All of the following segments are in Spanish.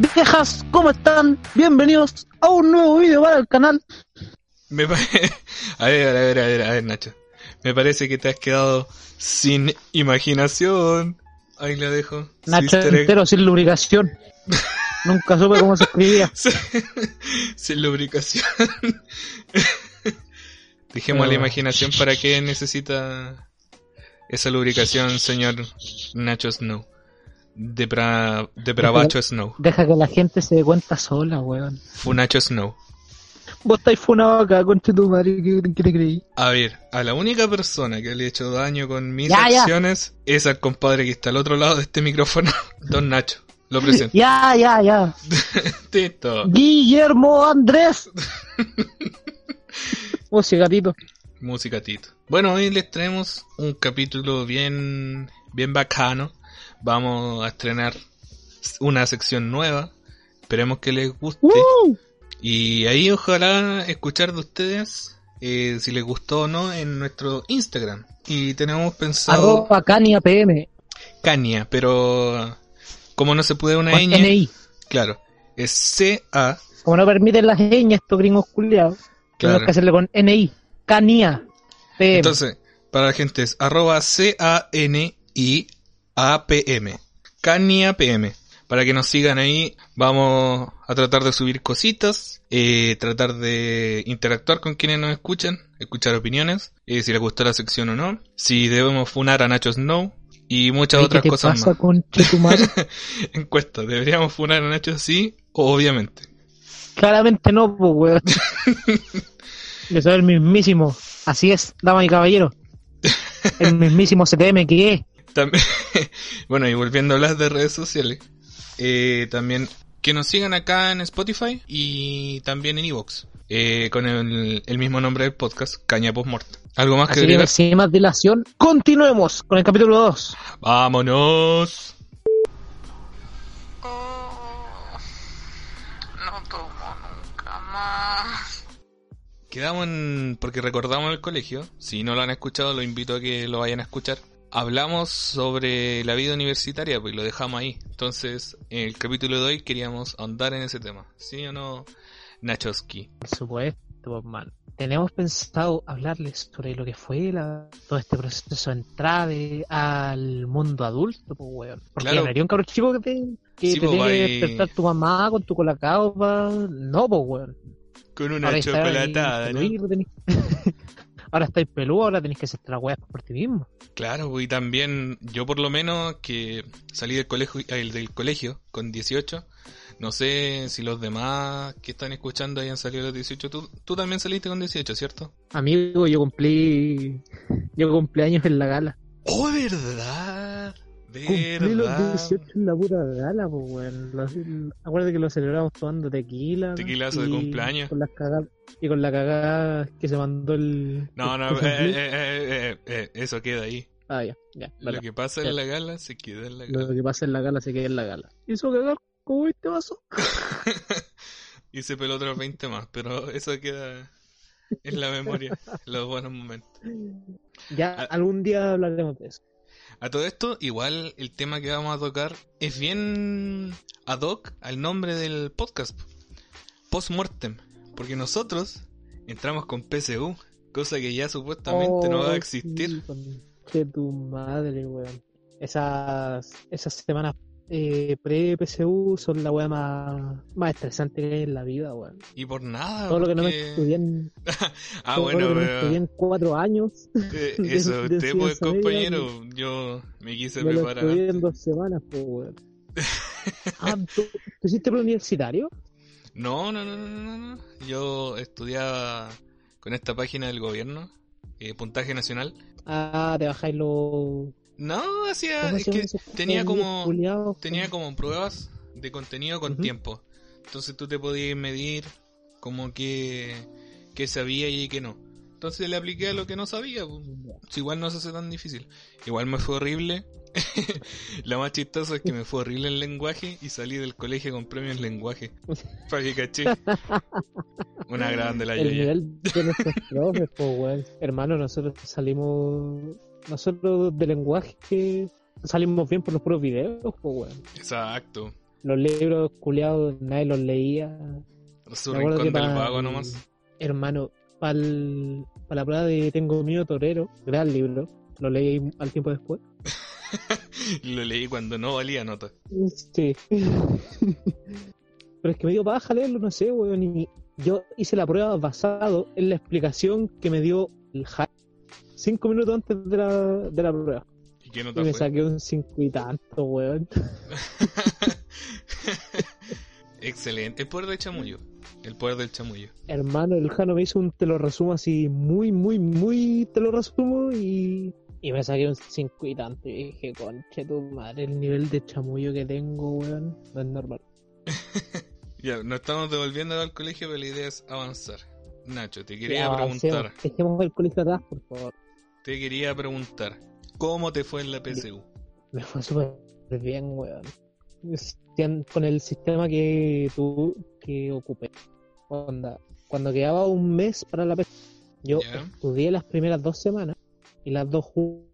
Viejas, ¿cómo están? Bienvenidos a un nuevo video para el canal. Me pa- a ver, a ver, a ver, a ver, Nacho. Me parece que te has quedado sin imaginación. Ahí la dejo. Nacho entero sin lubricación. Nunca supe cómo se escribía. sin lubricación. Dejemos la imaginación para qué necesita esa lubricación, señor Nacho Snow. Depra... Depravacho Snow. Deja que la gente se dé cuenta sola, weón. Funacho Snow. Vos estáis funado acá, conche tu madre, ¿qué, te creí? A ver, a la única persona que le he hecho daño con mis Ya, ya. acciones es al compadre que está al otro lado de este micrófono, Don Nacho. Lo presento. Ya, ya, ya. Tito. Guillermo Andrés. Sí, gatito. Música Tito. Bueno, hoy les traemos un capítulo bien, bien bacano. Vamos a estrenar una sección nueva. Esperemos que les guste. Y ahí ojalá escuchar de ustedes eh, si les gustó o no en nuestro Instagram. Y tenemos pensado Arroba Cania PM. Cania, pero como no se puede una Con ñ, NI. claro, es C-A, Como no permiten las ñ estos gringos culiados, tenemos claro. que hacerle con NI. Cania PM. Entonces, para la gente es arroba C-A-N-I-A-P-M. Cania PM. Para que nos sigan ahí, vamos a tratar de subir cositas, eh, tratar de interactuar con quienes nos escuchan, escuchar opiniones, eh, si les gustó la sección o no, si debemos funar a Nacho Snow y muchas otras ¿Qué te cosas pasa, más. madre? Encuesta, ¿deberíamos funar a Nacho? Sí, obviamente. Claramente no, pues, weón. Yo soy el mismísimo. Así es, dama y caballero. El mismísimo CTM que es. También, bueno, y volviendo a hablar de redes sociales, eh, también que nos sigan acá en Spotify y también en Evox, eh, con el, el mismo nombre del podcast, Caña Postmortem. ¿Algo más que Así que agregar? sin más dilación, continuemos con el capítulo 2. ¡Vámonos! No tomo nunca más. Quedamos en... porque recordamos el colegio, si no lo han escuchado lo invito a que lo vayan a escuchar. Hablamos sobre la vida universitaria, pues lo dejamos ahí. Entonces, en el capítulo de hoy queríamos ahondar en ese tema. ¿Sí o no, Nachoski? Por supuesto, pues, man. Tenemos pensado hablarles sobre lo que fue la- todo este proceso de entrada al mundo adulto, pues, weón. Porque Claro. no haría un cabrón chico que te, que Sí, te pues, tiene que vai- despertar tu mamá con tu colacao, pa... No, pues, weón. Con una Ahora está ahí chocolatada, ¿no? ahora estáis peludo, ahora tenés que hacer las weas por ti mismo. Claro, y también yo por lo menos que salí del colegio, el del colegio con 18, no sé si los demás que están escuchando hayan salido a los 18, tú, tú también saliste con 18, ¿cierto? Amigo, yo cumplí. Yo cumplí años en la gala. Oh, verdad, Cumplí los verdad. 18 en la pura gala, pues, weón. Lo- Acuérdate que lo celebramos tomando tequila. Tequilazo de cumpleaños. Con las cagadas. Y con la cagada que se mandó el. No, no, el eh, Luis. eh, eh, eh, eh, eso queda ahí. Ah, ya, ya. Lo que pasa Ya. en la gala se queda en la Lo gala. que pasa en la gala se queda en la gala. ¿Hizo cagar como este vaso? y se peló otros 20 más, pero eso queda en la memoria, los buenos momentos. Ya, Ah. algún día hablaremos de eso. A todo esto, igual el tema que vamos a tocar es bien ad hoc al nombre del podcast. Postmortem. Porque nosotros entramos con PSU, cosa que ya supuestamente no va a Oh, existir. sí, Que tu madre, weón. Esas, esas semanas eh, pre-PSU son la weá más, más estresante que hay en la vida, weón. Y por nada. Todo lo que no me estudié en, Ah, todo bueno, lo que no me pero- estudié en cuatro años, eh, eso, de usted pues media, compañero, yo me quise me lo preparar. estudié en dos semanas, pues, weón. Ah, ¿tú, ¿tú hiciste preuniversitario? No, no, no, no, no, no. Yo estudiaba con esta página del gobierno, eh, Puntaje Nacional. Ah, te bajáis los... No, hacía, ¿cómo es que tenía como, culiados? tenía como pruebas de contenido con tiempo. Entonces tú te podías medir como que, que sabía y que no. Entonces le apliqué a lo que no sabía. pues. Igual no se hace tan difícil. Igual me fue horrible. Lo más chistoso es que me fue horrible el lenguaje y salí del colegio con premio en lenguaje. Para que caché. Una grande la el nivel de nuestros profes, pues. Hermano, nosotros salimos. Nosotros de lenguaje salimos bien por los puros videos, pues, weón. Exacto. Los libros culiados nadie los leía. Su rincón que del pa- vago nomás. Hermano, para la prueba de Tengo miedo torero, gran libro, lo leí al tiempo después. Lo leí cuando no valía nota. Sí. Pero es que me dio paja leerlo, no sé, weón. Y yo hice la prueba basado en la explicación que me dio el hack cinco minutos antes de la, de la prueba. ¿Y qué Y nota me fue? saqué un cinco y tanto, weón. Excelente. El poder del chamullo. El poder del chamullo. Hermano, el Jano me hizo un te lo resumo así, muy, muy, muy te lo resumo y, y me saqué un cinco y tanto. Y dije, conche tu madre, el nivel de chamullo que tengo, weón, no es normal. Ya, nos estamos devolviendo al colegio, pero la idea es avanzar. Nacho, te quería Ya, preguntar. Dejemos el colegio atrás, por favor. Te quería preguntar. ¿Cómo te fue en la PSU? Me fue súper bien, weón. Con el sistema que tú que ocupé. Onda, cuando quedaba un mes para la PSU, yo estudié las primeras dos semanas y las dos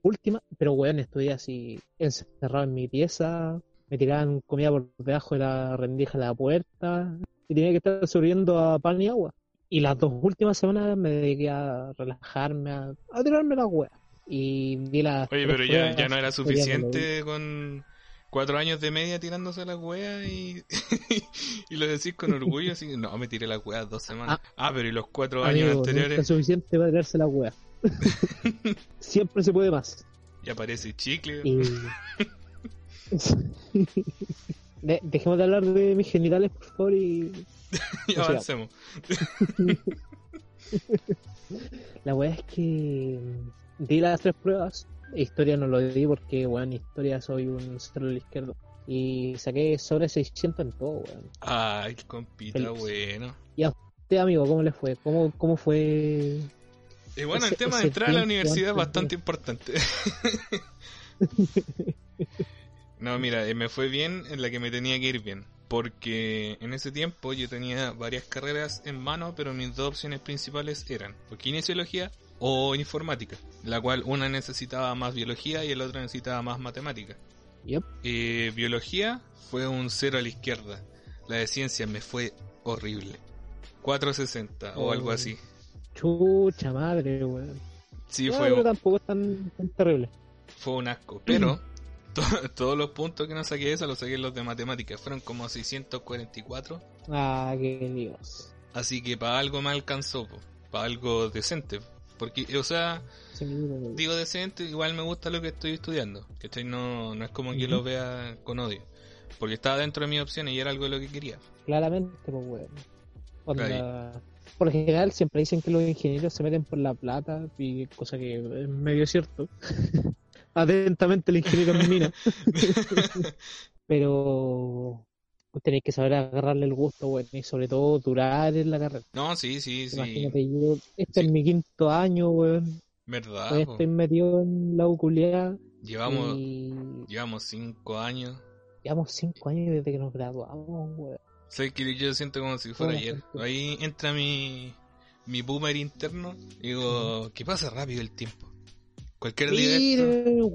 últimas, pero weón, estudié así encerrado en mi pieza, me tiraban comida por debajo de la rendija de la puerta y tenía que estar sobreviviendo a pan y agua. Y las dos últimas semanas me dediqué a relajarme, a, a tirarme la wea. Y di las Oye, pero ya, ya no era suficiente con cuatro años de media tirándose las weas y, y lo decís con orgullo así. No, me tiré las weas dos semanas. Ah, pero y los cuatro años Amigo, anteriores es suficiente para tirarse la wea. Siempre se puede más. ya aparece chicle. Y... De- dejemos de hablar de mis genitales, por favor, y y avancemos. la wea es que mm, di las tres pruebas. Historia no lo di porque, weón, historia soy un cero a la izquierda. Y saqué sobre 600 en todo, weón. Ay, compita, Feliz. bueno. Usted, amigo, ¿cómo le fue? ¿Cómo, cómo fue? Y bueno, el tema de entrar a la universidad es de- bastante importante. no, mira, eh, me fue bien en la que me tenía que ir bien. Porque en ese tiempo yo tenía varias carreras en mano, pero mis dos opciones principales eran o kinesiología o informática, la cual una necesitaba más biología y el otro necesitaba más matemática. Yep. Eh, biología fue un cero a la izquierda. La de ciencias me fue horrible. 460 o Oh. algo así. Chucha madre, weón. Sí, No, fue, pero tampoco es tan, tan terrible. fue un asco. Pero to- todos los puntos que no saqué de esa los saqué los de matemáticas. Fueron como 644. Ah, qué Dios. Así que para algo me alcanzó. Para algo decente. Porque, o sea, Sí, digo decente, igual me gusta lo que estoy estudiando. ¿Cachai? No, no es como que lo vea con odio. Porque estaba dentro de mis opciones y era algo de lo que quería. Claramente, pues, weón. Onda, Por general siempre dicen que los ingenieros se meten por la plata, y cosa que es medio cierto. Atentamente el ingeniero en mina. Pero tenéis que saber agarrarle el gusto, weón, y sobre todo durar en la carrera. no, sí, sí, sí. Imagínate, yo, este Sí. es mi quinto año, weón. ¿Verdad? po? estoy metido en la uculeada. Llevamos, Y llevamos cinco años. llevamos cinco años desde que nos graduamos, weón. Sé que yo siento como si fuera ayer. Ahí entra mi, mi boomer interno. y Digo, que pasa rápido el tiempo. Cualquier día de esto,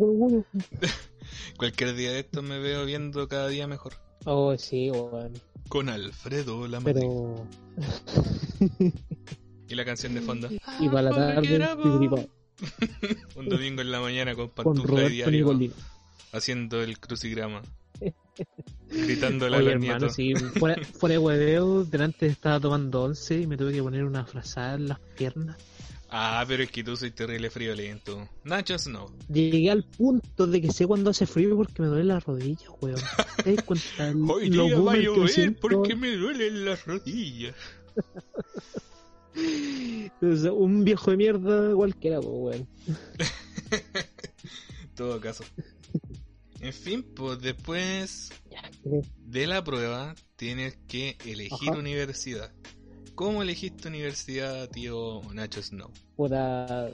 cualquier día de esto me veo viendo cada día mejor. Oh, sí, weón. Con Alfredo la. Pero. Y la canción de fondo. Y para la tarde, gripado. Un domingo en la mañana con pantufla de diario. Haciendo el crucigrama. Gritándole a Oye, los hermano, sí, fuera, fuera de hueveo, delante estaba tomando once y me tuve que poner una frazada en las piernas. Ah, pero es que tú soy terrible friolento. Nachos no. Llegué al punto de que sé cuando hace frío porque me duele la rodilla, weón. ¿Te das cuenta? Hoy lo día va a llover porque me rodillas. O sea, un viejo de mierda cualquiera, weón. todo caso. En fin, pues después de la prueba tienes que elegir Ajá. universidad. ¿Cómo elegiste universidad, tío Nacho Snow? Puta,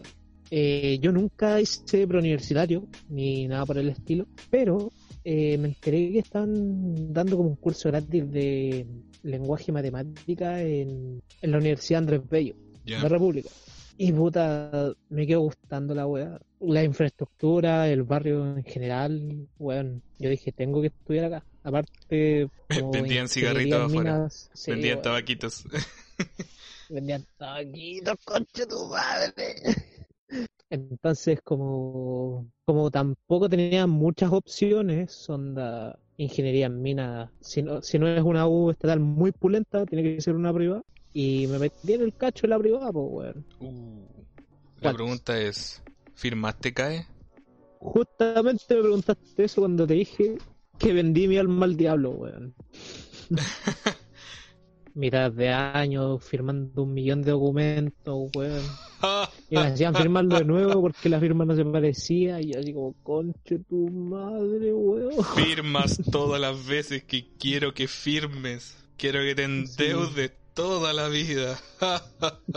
eh, yo nunca hice preuniversitario ni nada por el estilo, pero eh, me enteré que están dando como un curso gratis de lenguaje y matemática en, en la Universidad Andrés Bello, Ya. de República. Y puta, me quedó gustando la weá. La infraestructura, el barrio en general, weón. Yo dije, tengo que estudiar acá. Aparte, Vendían cigarritos afuera. minas, sí, Vendían weón. tabaquitos. Vendían tabaquitos, concha tu madre. Entonces, como, como tampoco tenía muchas opciones, onda ingeniería en minas, si no, si no es una U estatal muy pulenta, tiene que ser una privada. Y me metí en el cacho de la privada, pues, weón. Uh, la pregunta es, ¿firmaste CAE? Justamente me preguntaste eso cuando te dije que vendí mi alma al diablo, weón. Mitad de años firmando un millón de documentos, weón. Y me hacían firmarlo de nuevo porque la firma no se parecía. Y yo así como, conche tu madre, weón. Firmas todas las veces que quiero que firmes. Quiero que te endeudes toda la vida.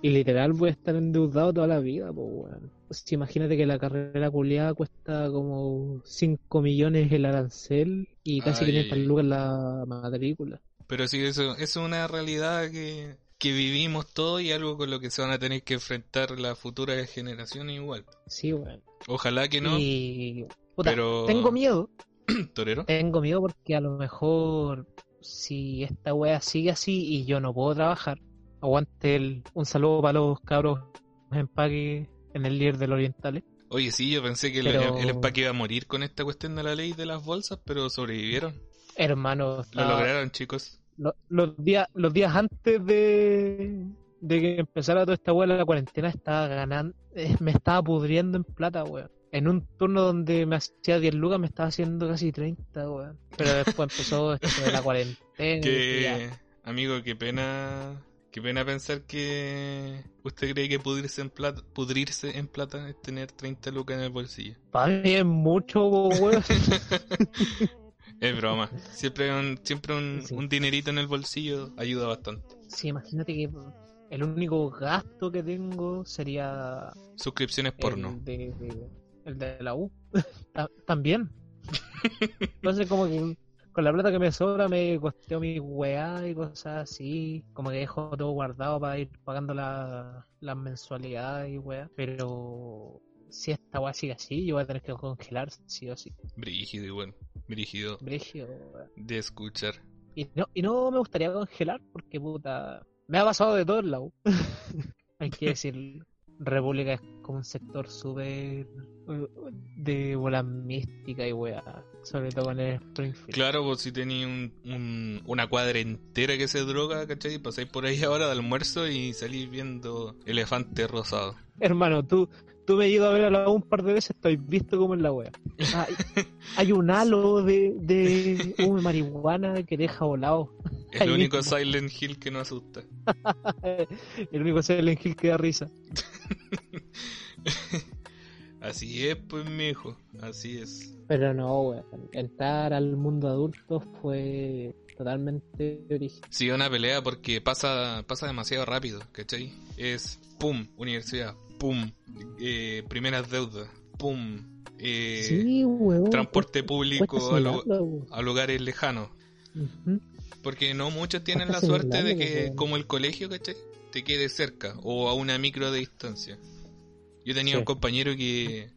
Y literal voy a estar endeudado toda la vida, pues, weón. Imagínate que la carrera culiada cuesta como 5 millones el arancel y casi Ay, 500 ay, ay. lucas la matrícula. Pero sí, eso, es una realidad que, que vivimos todos y algo con lo que se van a tener que enfrentar las futuras generaciones igual. Sí, weón. Ojalá que no, Y puta, pero- tengo miedo, torero. tengo miedo porque a lo mejor si esta wea sigue así y yo no puedo trabajar, aguante el, un saludo para los cabros empaque en el líder del Orientales. Oye, sí, yo pensé que el- Pero- el, empaque iba a morir con esta cuestión de la ley de las bolsas, pero sobrevivieron. Hermano, Lo estaba- lograron, chicos. Lo- los días los días antes de, de que empezara toda esta wea la cuarentena estaba ganando, eh, me estaba pudriendo en plata, weón. En un turno donde me hacía 10 lucas me estaba haciendo casi 30, weón. Pero después empezó esto de la cuarentena. Que, amigo, qué pena, qué pena pensar que usted cree que pudrirse en plata, pudrirse en plata es tener 30 lucas en el bolsillo. Para mí es mucho, weón. Es broma. Siempre un, siempre un, Sí. un dinerito en el bolsillo ayuda bastante. Sí, imagínate que el único gasto que tengo sería Suscripciones porno. el de, de- el de la U. Ta- También. Entonces como que con la plata que me sobra me costeo mi weá y cosas así. Como que dejo todo guardado para ir pagando la- las mensualidades y weá. Pero si esta weá sigue así, yo voy a tener que congelar sí o sí. Brígido igual. Brígido Brígido, weá. de escuchar. Y no, y no me gustaría congelar porque puta. Me ha pasado de todo el lado. Hay que decir, República es como un sector súper eh, de bola mística y weá. Sobre todo con el Springfield. Claro, pues si tenéis un, un- una cuadra entera que se droga, ¿cachai? Pasáis por ahí ahora de almuerzo y salís viendo elefante rosado. Hermano, tú, tú me ido a ver a la U un par de veces, estoy visto como en la wea. Hay, hay un halo de, de humo marihuana que deja volado. El único mismo. Silent Hill que no asusta. El único Silent Hill que da risa. Así es, pues, mijo. Así es. Pero no, weón. Entrar al mundo adulto fue totalmente original. Sí, una pelea porque pasa, pasa demasiado rápido, ¿cachai? Es pum, universidad, pum, eh, primeras deudas, pum, eh, sí, weón. transporte cuesta- público a, lugares lejanos. Porque no muchos tienen la suerte de que, como el colegio, ¿cachai? Te quede cerca o a una micro de distancia. Yo tenía Sí. un compañero que,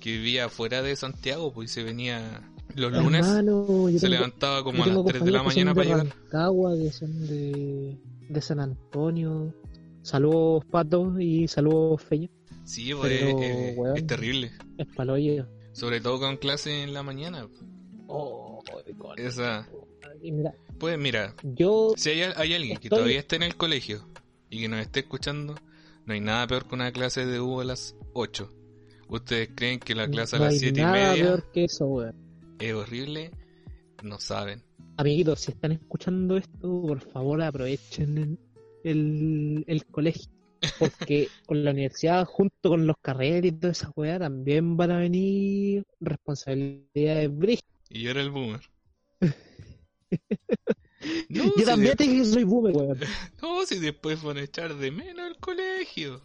que vivía fuera de Santiago, pues y se venía los lunes, Hermano, se tengo- levantaba como a las tengo 3 de la mañana para llegar. Rancagua, que son de, de San Antonio. Saludos, Pato, y saludos, Feña. Sí, pues Pero, es- es- weón. es terrible. Es paloyo. Sobre todo con clase en la mañana. Oh, con- Esa. y mira, Pues mira, yo si hay, hay alguien que todavía esté en el colegio y que nos esté escuchando, no hay nada peor que una clase de U a las 8. ¿Ustedes creen que la clase no a las hay 7 y media peor que eso, weón. es horrible? No saben. Amiguitos, si están escuchando esto, por favor aprovechen el, el, colegio. Porque con la universidad, junto con los carreras y toda esa weá, también van a venir responsabilidades brígidas. Y yo era el boomer. No, Yo si también te dije que soy boomer, weón. no, si después van a echar de menos el colegio.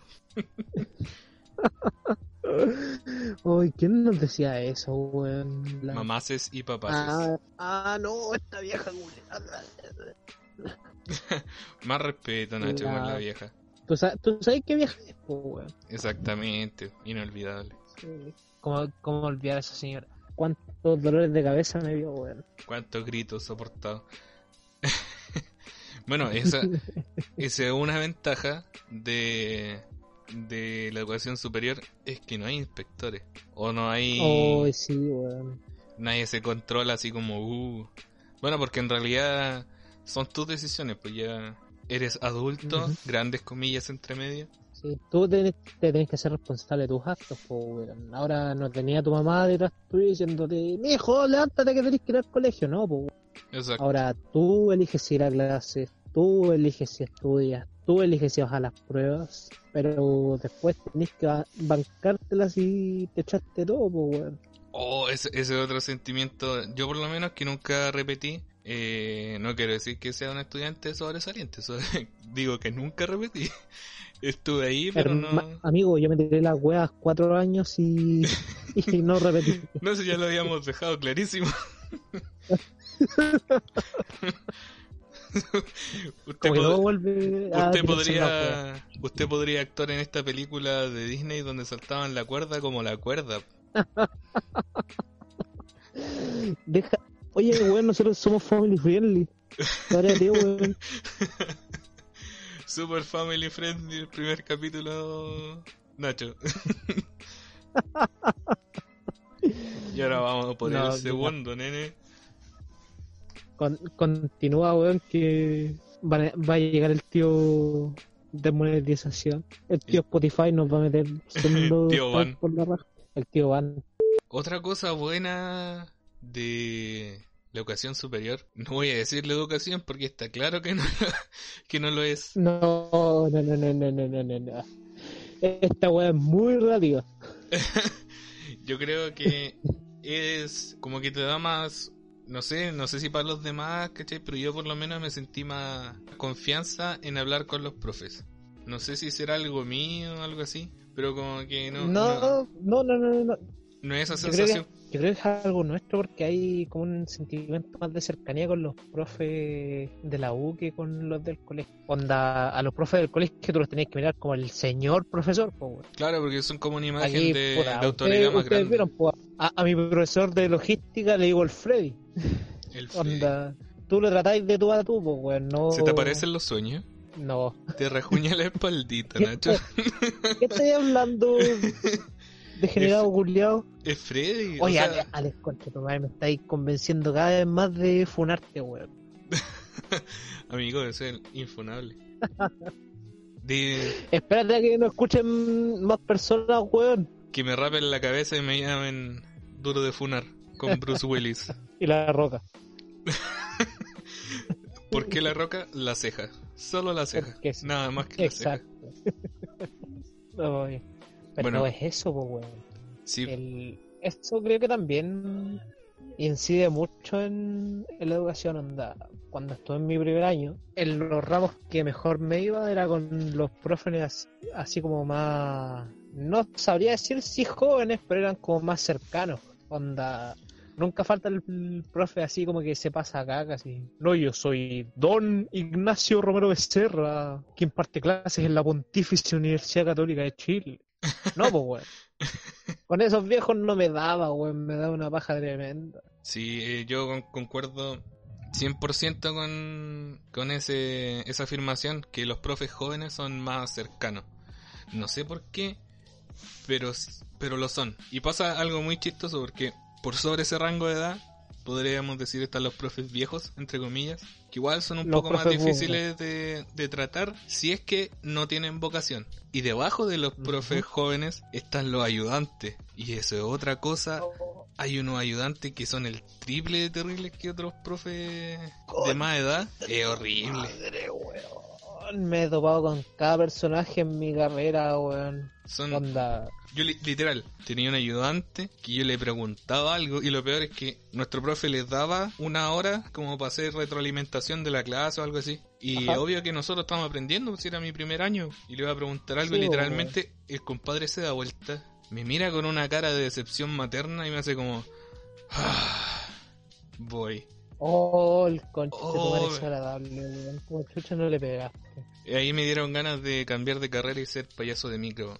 Ay, ¿quién nos decía eso, weón? La- Mamaces y papaces. Ah, ah, no, esta vieja. Más respeto, Nacho, con La- vieja. ¿Tú sabes, ¿Tú sabes qué vieja es, weón? Exactamente, inolvidable. Sí. ¿Cómo, ¿Cómo olvidar a esa señora? cuántos dolores de cabeza me dio, weón. Cuántos gritos soportados. bueno, esa, esa es una ventaja de, de la educación superior, es que no hay inspectores. O no hay... Oh, sí, weón. Nadie se controla así como... Uh. Bueno, porque en realidad son tus decisiones, pues ya eres adulto, grandes comillas entre medio. Sí, tú tenés- te tenés que ser responsable de tus actos, weón. Ahora no tenía tu mamá detrás tuyo diciéndote, mijo, levántate que tenés que ir al colegio, no, po. Exacto. Ahora tú eliges si ir a clases, tú eliges si estudias, tú eliges si vas a las pruebas, pero después tenés que ba- bancártelas y te echaste todo, po, weón. Oh, ese, ese otro sentimiento, yo por lo menos que nunca repetí, eh, no quiero decir que sea un estudiante sobresaliente, digo que nunca repetí. Estuve ahí, pero no... Amigo, yo me tiré las weas cuatro años y, y no repetí. No sé, ya lo habíamos dejado clarísimo. usted, pod- podría usted podría actuar en esta película de Disney donde saltaban la cuerda como la cuerda. Deja... Oye, weón, nosotros somos family friendly. Ahora, tío, weón. Super Family Friendly, el primer capítulo. Nacho. y ahora vamos por No, el segundo, nene. Con- continúa, weón, que va a, va a llegar el tío de monetización. El tío Spotify nos va a meter tío Van. por la raja. El tío Van. Otra cosa buena de la educación superior. No voy a decirle educación porque está claro que no, que no lo es. No, no, no, no, no, no, no, no. Esta weá es muy relativa. Yo creo que es como que te da más, no sé, no sé si para los demás, ¿cachai? Pero yo por lo menos me sentí más confianza en hablar con los profes. No sé si será algo mío o algo así, pero como que no. No, no, no, no, no. No, no es esa sensación yo creo que es algo nuestro porque hay como un sentimiento más de cercanía con los profes de la U que con los del colegio. Onda, a los profes del colegio tú los tenías que mirar como el señor profesor, po. Claro, porque son como una imagen Aquí, de, autoridad más ustedes grande. vieron, po, a, a mi profesor de logística le digo el Freddy. El Freddy. Onda, tú lo tratáis de tú a tú, pues, weón. No, ¿Se te aparecen los sueños? No. Te rajuña la espaldita, ¿Qué, Nacho. ¿Qué estás hablando? Degenerado culiao. Es Freddy. Oye, o sea, Ale- Alex, concha tu madre, me estáis convenciendo cada vez más de funarte, weón. amigo, ese es infunable. De Espérate a que no escuchen más personas, weón. que me rapen la cabeza y me llamen duro de funar con Bruce Willis. Y la roca. ¿Por qué la roca? La ceja. Solo la ceja. Sí. Nada más que la ceja. Exacto. Ay, Pero Bueno. no es eso, pues, weón. Sí, El, eso creo que también incide mucho en, en la educación onda. Cuando estuve en mi primer año, en los ramos que mejor me iba era con los profes así, así como más, no sabría decir si jóvenes, pero eran como más cercanos. Onda, nunca falta el, el profe así como que se pasa acá casi. No, yo soy Don Ignacio Romero Becerra, quien parte clases en la Pontificia Universidad Católica de Chile. No, pues, weón. Con esos viejos no me daba, weón, me daba una paja tremenda. sí, eh, yo con- concuerdo 100% con, con ese, esa afirmación que los profes jóvenes son más cercanos. No sé por qué, pero, pero lo son. Y pasa algo muy chistoso porque por sobre ese rango de edad, podríamos decir están los profes viejos, entre comillas, que igual son un Los poco más difíciles de, de tratar si es que no tienen vocación. Y debajo de los profes jóvenes están los ayudantes. Y eso es otra cosa hay unos ayudantes que son el triple de terribles que otros profes de más edad. Es horrible. Madre, weón. Me he topado con cada personaje en mi carrera, weón. Son, Onda. yo li- literal tenía un ayudante que yo le preguntaba algo y lo peor es que nuestro profe les daba una hora como para hacer retroalimentación de la clase o algo así. Y Ajá. obvio que nosotros estábamos aprendiendo, pues era mi primer año. Y le iba a preguntar algo Sí, y literalmente el compadre se da vuelta, me mira con una cara de decepción materna y me hace como... "Ah, voy. Oh, el conche Oh, madre weón. es agradable, weón. Como chucha no le pegaste. Y ahí me dieron ganas de cambiar de carrera y ser payaso de micro.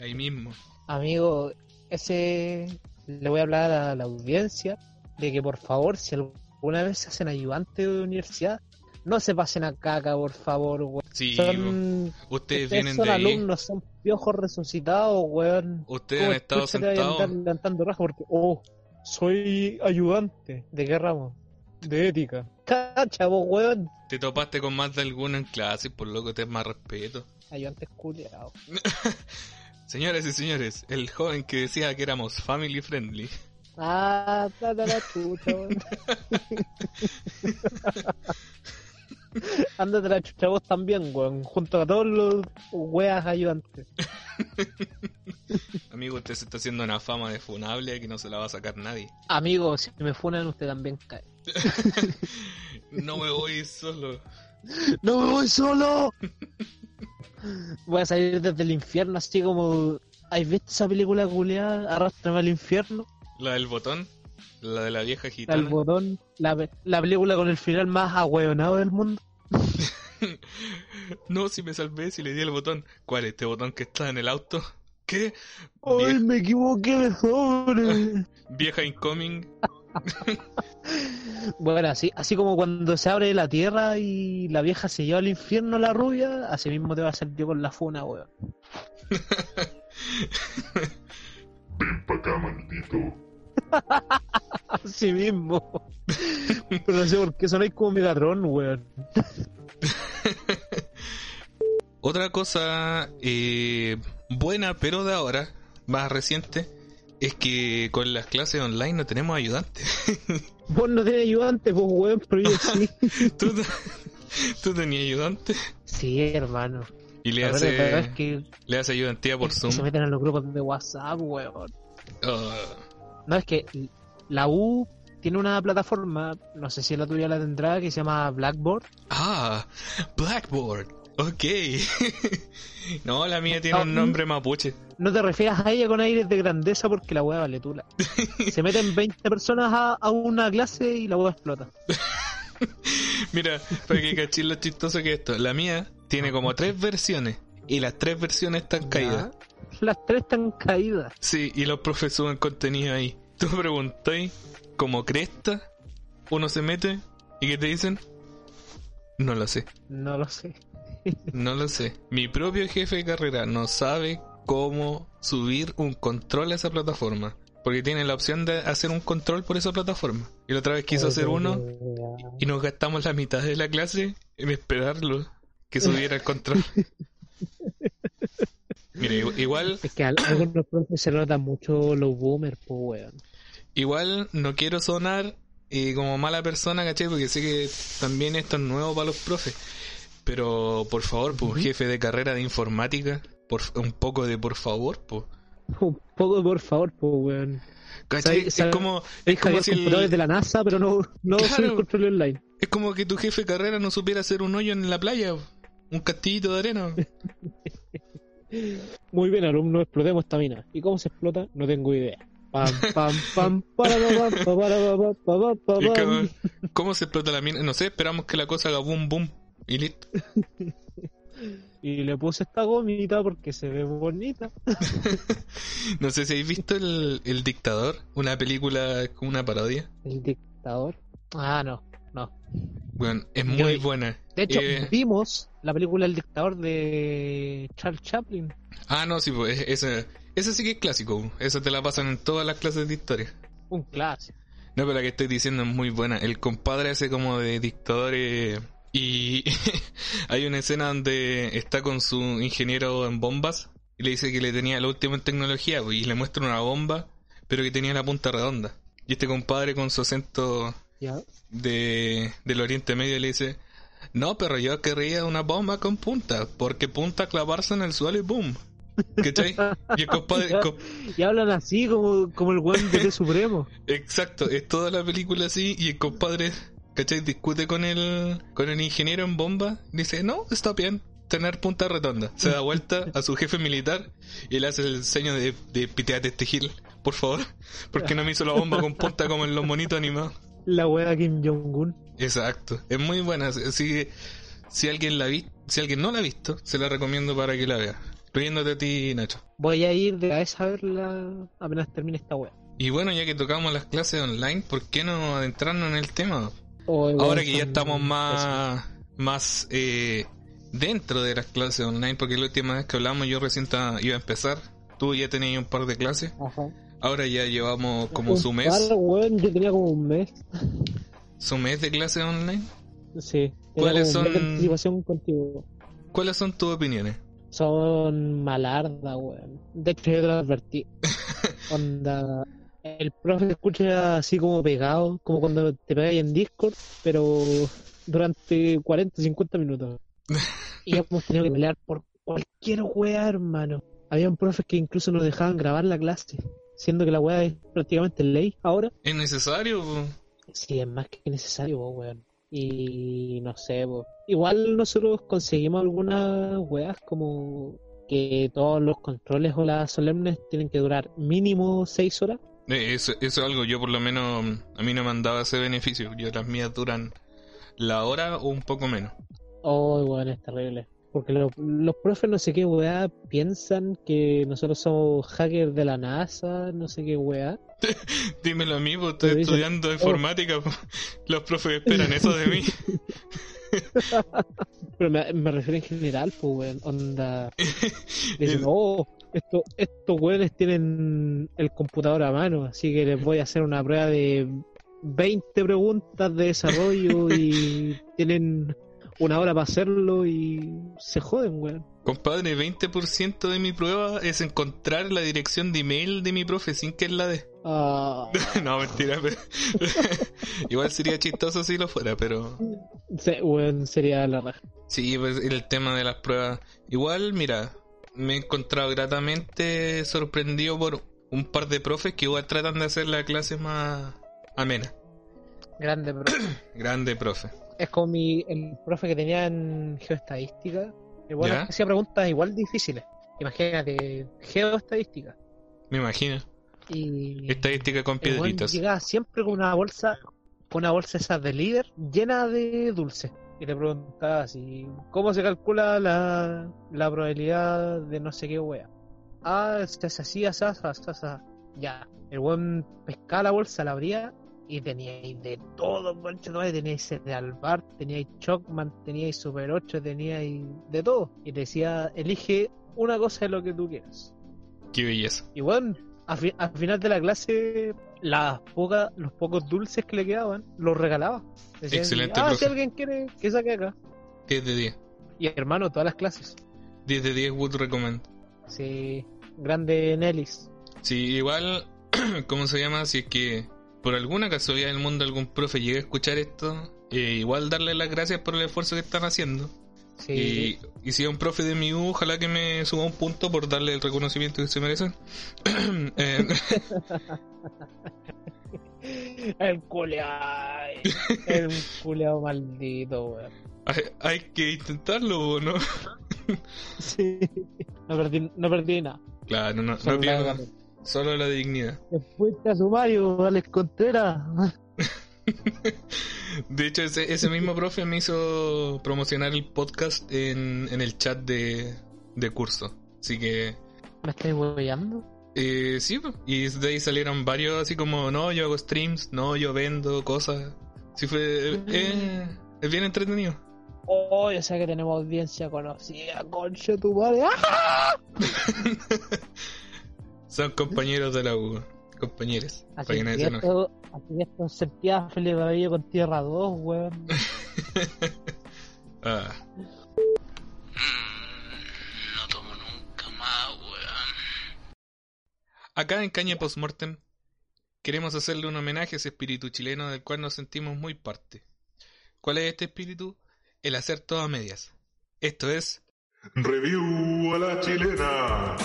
Ahí mismo. Amigo, ese le voy a hablar a la audiencia de que por favor, si alguna vez se hacen ayudantes de universidad, no se pasen a caca, por favor, weón. Sí, Son, ustedes vienen son de ahí. alumnos, son piojos resucitados, weón. Ustedes ¿Cómo han estado sentados. levantando raja porque, oh, soy ayudante. ¿De qué ramo? De ética. Cacha, vos, weón. Te topaste con más de alguno en clase, por loco, te más respeto. Ayudantes culiados. Señoras y señores, el joven que decía que éramos family friendly. Ah, la chucha, weón. Ándate la chucha vos también, weón. Junto a todos los weas ayudantes. Amigo, usted se está haciendo una fama de funable que no se la va a sacar nadie. Amigo, si me funan, usted también cae. No me voy solo. ¡No me voy solo! Voy a salir desde el infierno así como... ¿Has visto esa película culiada? Arrástrame al infierno. La del botón, la de la vieja El gitana. botón. La, la película con el final más ahueonado del mundo. No, si me salvé, si le di el botón. ¿Cuál? ¿Este botón que está en el auto? ¿Qué? ¡Ay, Vie- me equivoqué de sobre! vieja incoming. Bueno, así, así como cuando se abre la tierra y la vieja se lleva al infierno la rubia, así mismo te va a hacer yo con la funa, weón. Ven pa' acá, maldito. Así mismo. Pero no sé por qué sonáis como Megatron, weón. Otra cosa eh, buena, pero de ahora, más reciente, es que con las clases online no tenemos ayudantes. Vos no tenés ayudante, pues, weón, pero yo sí. ¿Tú, tú tenías ayudante Sí, hermano. y le La verdad hace, es que le hace ayudantía por se Zoom. meten en los grupos de WhatsApp, weón. Oh, No, es que la U tiene una plataforma, no sé si la tuya la tendrá, que se llama Blackboard. ah, Blackboard. Ok. no, la mía tiene un No. nombre mapuche. No te refieras a ella con aires de grandeza porque la weá vale tula. Se meten 20 personas a, a una clase y la weá explota. Mira, para que cachis lo chistoso que es esto. La mía tiene como tres versiones. Y las tres versiones están caídas. Las tres están caídas. Sí, y los profes suben contenido ahí. Tú preguntáis, como cresta, uno se mete y ¿qué te dicen? No lo sé, No lo sé. no lo sé. Mi propio jefe de carrera no sabe cómo subir un control a esa plataforma. Porque tiene la opción de hacer un control por esa plataforma. Y la otra vez quiso hacer uno y nos gastamos la mitad de la clase en esperarlo que subiera el control. Igu- igual Es que a algunos profes se notan mucho los boomers, pues weón. Igual no quiero sonar eh, como mala persona, ¿cachai? Porque sé que también esto es nuevo para los profes. Pero por favor, pues, jefe de carrera de informática, por, un poco de por favor, pues. Un poco, por favor, pues weón. ¿Cachai? Sabe- Es sabe- como, es como si el- de la NASA, pero no, no Claro. control online. es como que tu jefe de carrera no supiera hacer un hoyo en la playa, un castillito de arena. Muy bien, alumno, explotemos esta mina. ¿Y cómo se explota? No tengo idea. Pam, pam, pam, para, para, ¿Cómo se explota la mina? No sé, esperamos que la cosa haga boom boom y listo. Y le puse esta gomita porque se ve bonita. No sé si habéis visto el, el Dictador, una película como una parodia. El dictador. Ah, no, no. Bueno, es muy buena. De hecho, Eh, vimos la película El dictador de Charles Chaplin. Ah, no, sí, pues esa, esa sí que es clásico. Esa te la pasan en todas las clases de historia. Un clásico. No, pero la que estoy diciendo es muy buena. El compadre hace como de dictador eh, y hay una escena donde está con su ingeniero en bombas y le dice que le tenía la última en tecnología pues, y le muestra una bomba, pero que tenía la punta redonda. Y este compadre con su acento De, del Oriente Medio le dice, no, pero yo querría una bomba con punta, porque punta clavarse en el suelo y boom. ¿Cachai? Y el compadre, Y hablan así como, como el buen de Supremo. exacto, es toda la película así y el compadre, ¿cachai? Discute con el, con el ingeniero en bomba, dice, no, está bien. Tener punta redonda. Se da vuelta a su jefe militar y le hace el seño de, de piteate este gil, por favor. Porque no me hizo la bomba con punta como en los monitos animados. La wea Kim Jong-un. Exacto, es muy buena. Así que si alguien la vi, si alguien no la ha visto, se la recomiendo para que la vea. Riéndote a ti, Nacho. Voy a ir de cabeza a verla apenas termine esta wea. Y bueno, ya que tocamos las clases online, ¿por qué no adentrarnos en el tema? O igual Ahora que ya estamos más, más eh, dentro de las clases online, porque la última vez que hablamos yo recién iba a empezar, tú ya tenías un par de clases, Ajá. Ahora ya llevamos como Un su mes, par, weón, yo tenía como un mes. su mes de clases online. Sí. ¿Cuáles un son- contigo. ¿Cuáles son tus opiniones? Son malarda, weón. De hecho, yo te lo advertí. Onda. El profe escucha así como pegado, como cuando te pegas en Discord, pero durante 40, 50 minutos. Y hemos tenido que pelear por cualquier weá, hermano. Habían profes que incluso nos dejaban grabar la clase, siendo que la weá es prácticamente ley ahora. ¿Es necesario? po? Sí, es más que necesario, po, weón. Y no sé, po. igual nosotros conseguimos algunas weas como que todos los controles o las solemnes tienen que durar mínimo 6 horas. Eh, Eso, eso es algo, yo por lo menos, a mí no me han dado ese beneficio, yo las mías duran la hora o un poco menos. Oh, weón, es terrible. Porque lo- los profes no sé qué weá piensan que nosotros somos hackers de la NASA, no sé qué weá. Dímelo a mí, pues estoy estudiando informática, po. los profes esperan eso de mí. Pero me, me refiero en general, pues weón, onda... Dicen, oh, esto, estos weones tienen el computador a mano, así que les voy a hacer una prueba de 20 preguntas de desarrollo y tienen una hora para hacerlo y se joden, weón. Compadre, 20% de mi prueba es encontrar la dirección de email de mi profe sin que él la dé. Ah, no, mentira. pero- Igual sería chistoso si lo fuera, pero... se- weón, sería la raja. Sí, pues el tema de las pruebas. Igual, mira, me he encontrado gratamente sorprendido por un par de profes que igual tratan de hacer la clase más amena. Grande, bro. Grande profe. Es como mi, el profe que tenía en geoestadística. Igual ¿Ya? hacía preguntas igual difíciles. Imagínate, geoestadística. Me imagino. Y Estadística con piedritas. llegaba siempre con una bolsa, con una bolsa esas de líder llena de dulce. Y le preguntaba así, ¿cómo se calcula la, la probabilidad de no sé qué wea? Ah, se así, así, así, así. Ya, el buen pescaba la bolsa, la abría y teníais de todo, madre. Teníais cereal bar, teníais Chocman, teníais Super 8, teníais de todo. Y te decía, elige una cosa de lo que tú quieras. Qué belleza. Y bueno, al, fi- al final de la clase, las pocas, los pocos dulces que le quedaban, los regalaba. Decía, Excelente, Ah, si profe. alguien quiere, que saque acá. 10 de 10. Y hermano, todas las clases. 10 de 10 would recommend. Sí, grande Nellis. Sí, igual, ¿cómo se llama? Si es que por alguna casualidad del mundo algún profe llega a escuchar esto, eh, igual darle las gracias por el esfuerzo que están haciendo. Sí, Y, y si es un profe de mi U, ojalá que me suba un punto por darle el reconocimiento que se merecen. Eh, el culeado. El culeado maldito, weón. hay, hay que intentarlo, ¿o ¿no? Sí. No perdí, no perdí nada. Claro, no, no pierdo gané. Solo la dignidad. Después a sumario, Alex Contreras. De hecho, ese, ese mismo profe me hizo promocionar el podcast en, en el chat de, de curso. Así que, ¿Me estáis hueveando? eh, sí, pues. y de ahí salieron varios así como, no, yo hago streams, no, yo vendo cosas. Sí, fue, eh, es bien entretenido. Oh, yo sé que tenemos audiencia conocida, concha tu madre. ¡Ah! Son compañeros de la U, compañeros. Así para que esto, así esto sentía Felipe con Tierra 2, weón. Ah, Mm, no tomo nunca más, weón. Acá en Caña Postmortem queremos hacerle un homenaje a ese espíritu chileno del cual nos sentimos muy parte. ¿Cuál es este espíritu? El hacer todo a medias. Esto es Review a la chilena.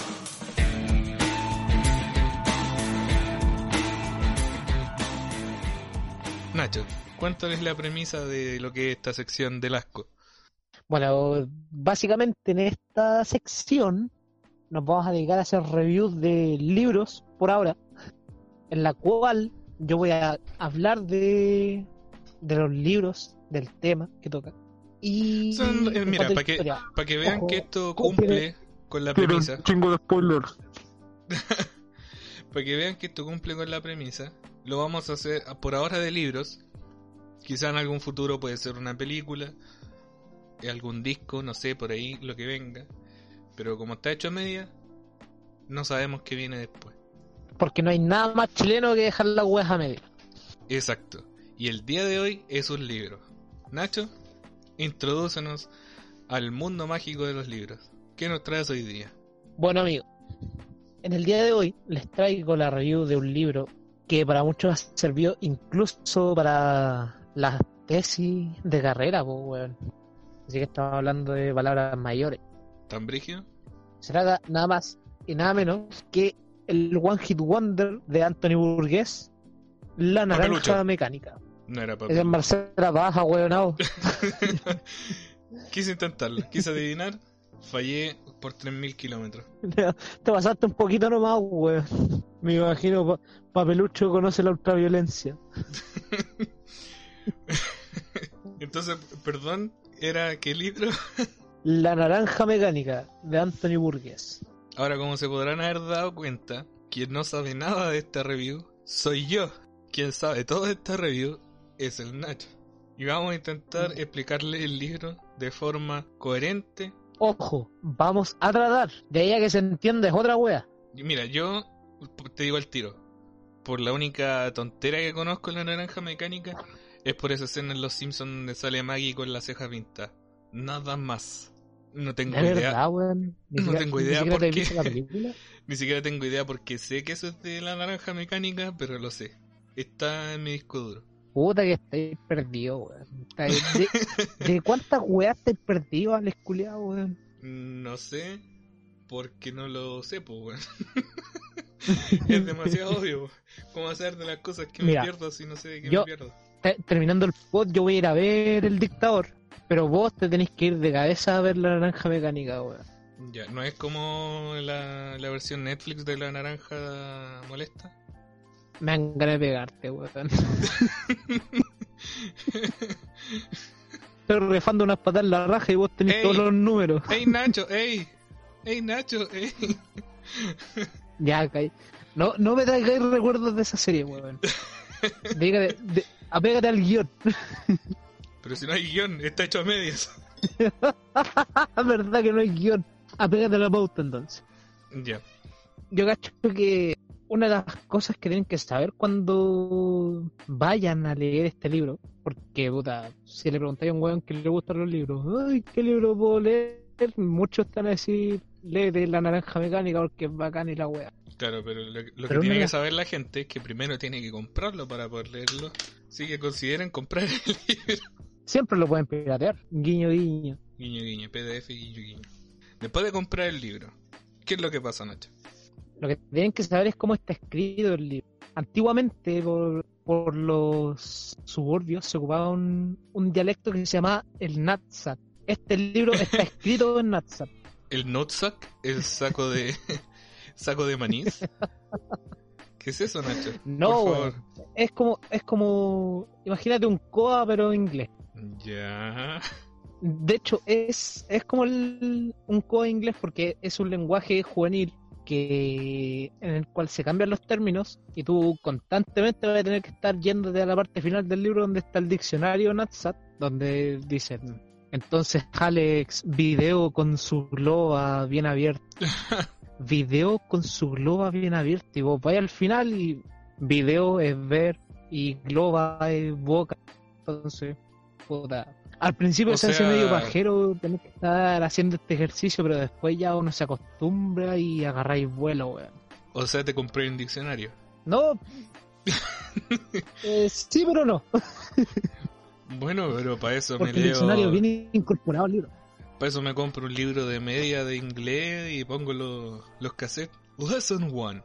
Nacho. Cuéntales la premisa de lo que es esta sección del asco. Bueno, básicamente en esta sección nos vamos a dedicar a hacer reviews de libros por ahora, en la cual yo voy a hablar de, de los libros, del tema que toca. Y Son- eh, mira, para que, pa' que vean Ojo, que esto cumple con la premisa. chingo de spoilers. para que vean que esto cumple con la premisa, lo vamos a hacer por ahora de libros. Quizá en algún futuro puede ser una película, eh, algún disco, no sé, por ahí, lo que venga. Pero como está hecho a media, no sabemos qué viene después. Porque no hay nada más chileno que dejar las weas a medio. Exacto. Y el día de hoy es un libro. Nacho, introdúcenos al mundo mágico de los libros. ¿Qué nos traes hoy día? Bueno, amigo, en el día de hoy les traigo la review de un libro que para muchos ha servido incluso para las tesis de carrera, pues, weón. Así que estamos hablando de palabras mayores. ¿Tan brígido? Se trata nada más y nada menos que el One Hit Wonder de Anthony Burgess, La Naranja Papelucho. Mecánica. No era Esa es papel. Marcela Baja, weón. Quise intentarlo, quise adivinar, fallé por 3.000 kilómetros. Te pasaste un poquito nomás, weón. Me imagino, pa- Papelucho conoce la ultraviolencia. Entonces, perdón, ¿era qué libro? La Naranja Mecánica de Anthony Burgess. Ahora, como se podrán haber dado cuenta, quien no sabe nada de esta review soy yo. Quien sabe todo de esta review es el Nacho. Y vamos a intentar explicarle el libro de forma coherente. Ojo, vamos a tratar. De ahí a que se entiende es otra wea. Mira, yo te digo al tiro. Por la única tontera que conozco en la naranja mecánica es por esa escena en Los Simpsons donde sale Maggie con las cejas pintadas. Nada más. No tengo De idea. verdad, weón. No siquiera- tengo idea por qué. la película. Ni siquiera tengo idea porque sé que eso es de la naranja mecánica, pero lo sé. Está en mi disco duro. Puta que estáis perdido, weón. ¿De, de cuántas weas estáis perdido, Alex Culeado, weón? No sé, porque no lo sé, pues, weón. es demasiado obvio. ¿Cómo hacer de las cosas que Mira, me pierdo si no sé de qué yo- me pierdo? Te- Terminando el pod, yo voy a ir a ver El Dictador. Pero vos te tenéis que ir de cabeza a ver La Naranja Mecánica, weón. Ya, ¿no es como la, la versión Netflix de la naranja molesta? Me han ganas de pegarte, weón. Estoy refando unas patas en la raja y vos tenés Ey. todos los números. ¡Ey, Nacho! ¡Ey! ¡Ey, Nacho! ¡Ey! Ya, cay. No, no me traigáis recuerdos de esa serie, weón. Dígate, de- apégate al guion. Pero si no hay guion, está hecho a medias. verdad que no hay guion. Apégate a la pauta entonces. Ya. Yo cacho que una de las cosas que tienen que saber cuando vayan a leer este libro, porque puta, si le preguntáis a un weón que le gustan los libros, ay, ¿qué libro puedo leer? Muchos están a decir, léete la naranja mecánica porque es bacán y la wea. Claro, pero lo, lo que tiene mira. que saber la gente es que primero tiene que comprarlo para poder leerlo. Así que consideren comprar el libro. Siempre lo pueden piratear, guiño guiño. Guiño, guiño, PDF, guiño, guiño. Después de comprar el libro, ¿qué es lo que pasa, Nacho? Lo que tienen que saber es cómo está escrito el libro. Antiguamente, por, por los suburbios, se ocupaba un, un dialecto que se llamaba el Natsat. Este libro está escrito en Natsat. ¿El nutsack? ¿El saco de saco de manís? ¿Qué es eso, Nacho? No, Por favor. es como, es como, imagínate un coa pero en inglés. Ya. De hecho, es, es como el- un coa inglés porque es un lenguaje juvenil que en el cual se cambian los términos y tú constantemente vas a tener que estar yéndote a la parte final del libro donde está el diccionario Natsat, donde dicen entonces Alex video con su globa bien abierta. video con su globa bien abierta y vos vais al final y video es ver y globa es boca. Entonces, puta. Al principio O se hace medio pajero tener que estar haciendo este ejercicio, pero después ya uno se acostumbra y agarráis vuelo, weón. O sea, te compré un diccionario. No. Eh, sí, pero no. Bueno, pero para eso Porque me el diccionario leo. viene incorporado al libro. Para eso me compro un libro de media de inglés y pongo los, los cassettes. Lesson 1.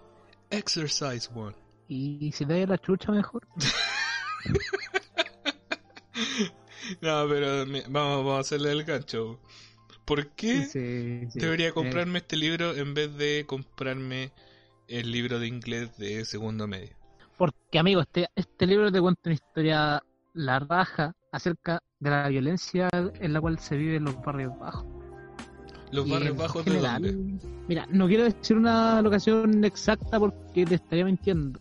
Exercise 1. Y si te da la chucha mejor. No, pero me- vamos, vamos a hacerle el gancho. ¿Por qué Sí, sí. debería Eh, comprarme este libro en vez de comprarme el libro de inglés de segundo medio? Porque, amigo, este, este libro te cuenta una historia la raja acerca de la violencia en la cual se vive en los barrios bajos. Los Y barrios bajos de dónde? Mira, no quiero decir una locación exacta porque te estaría mintiendo.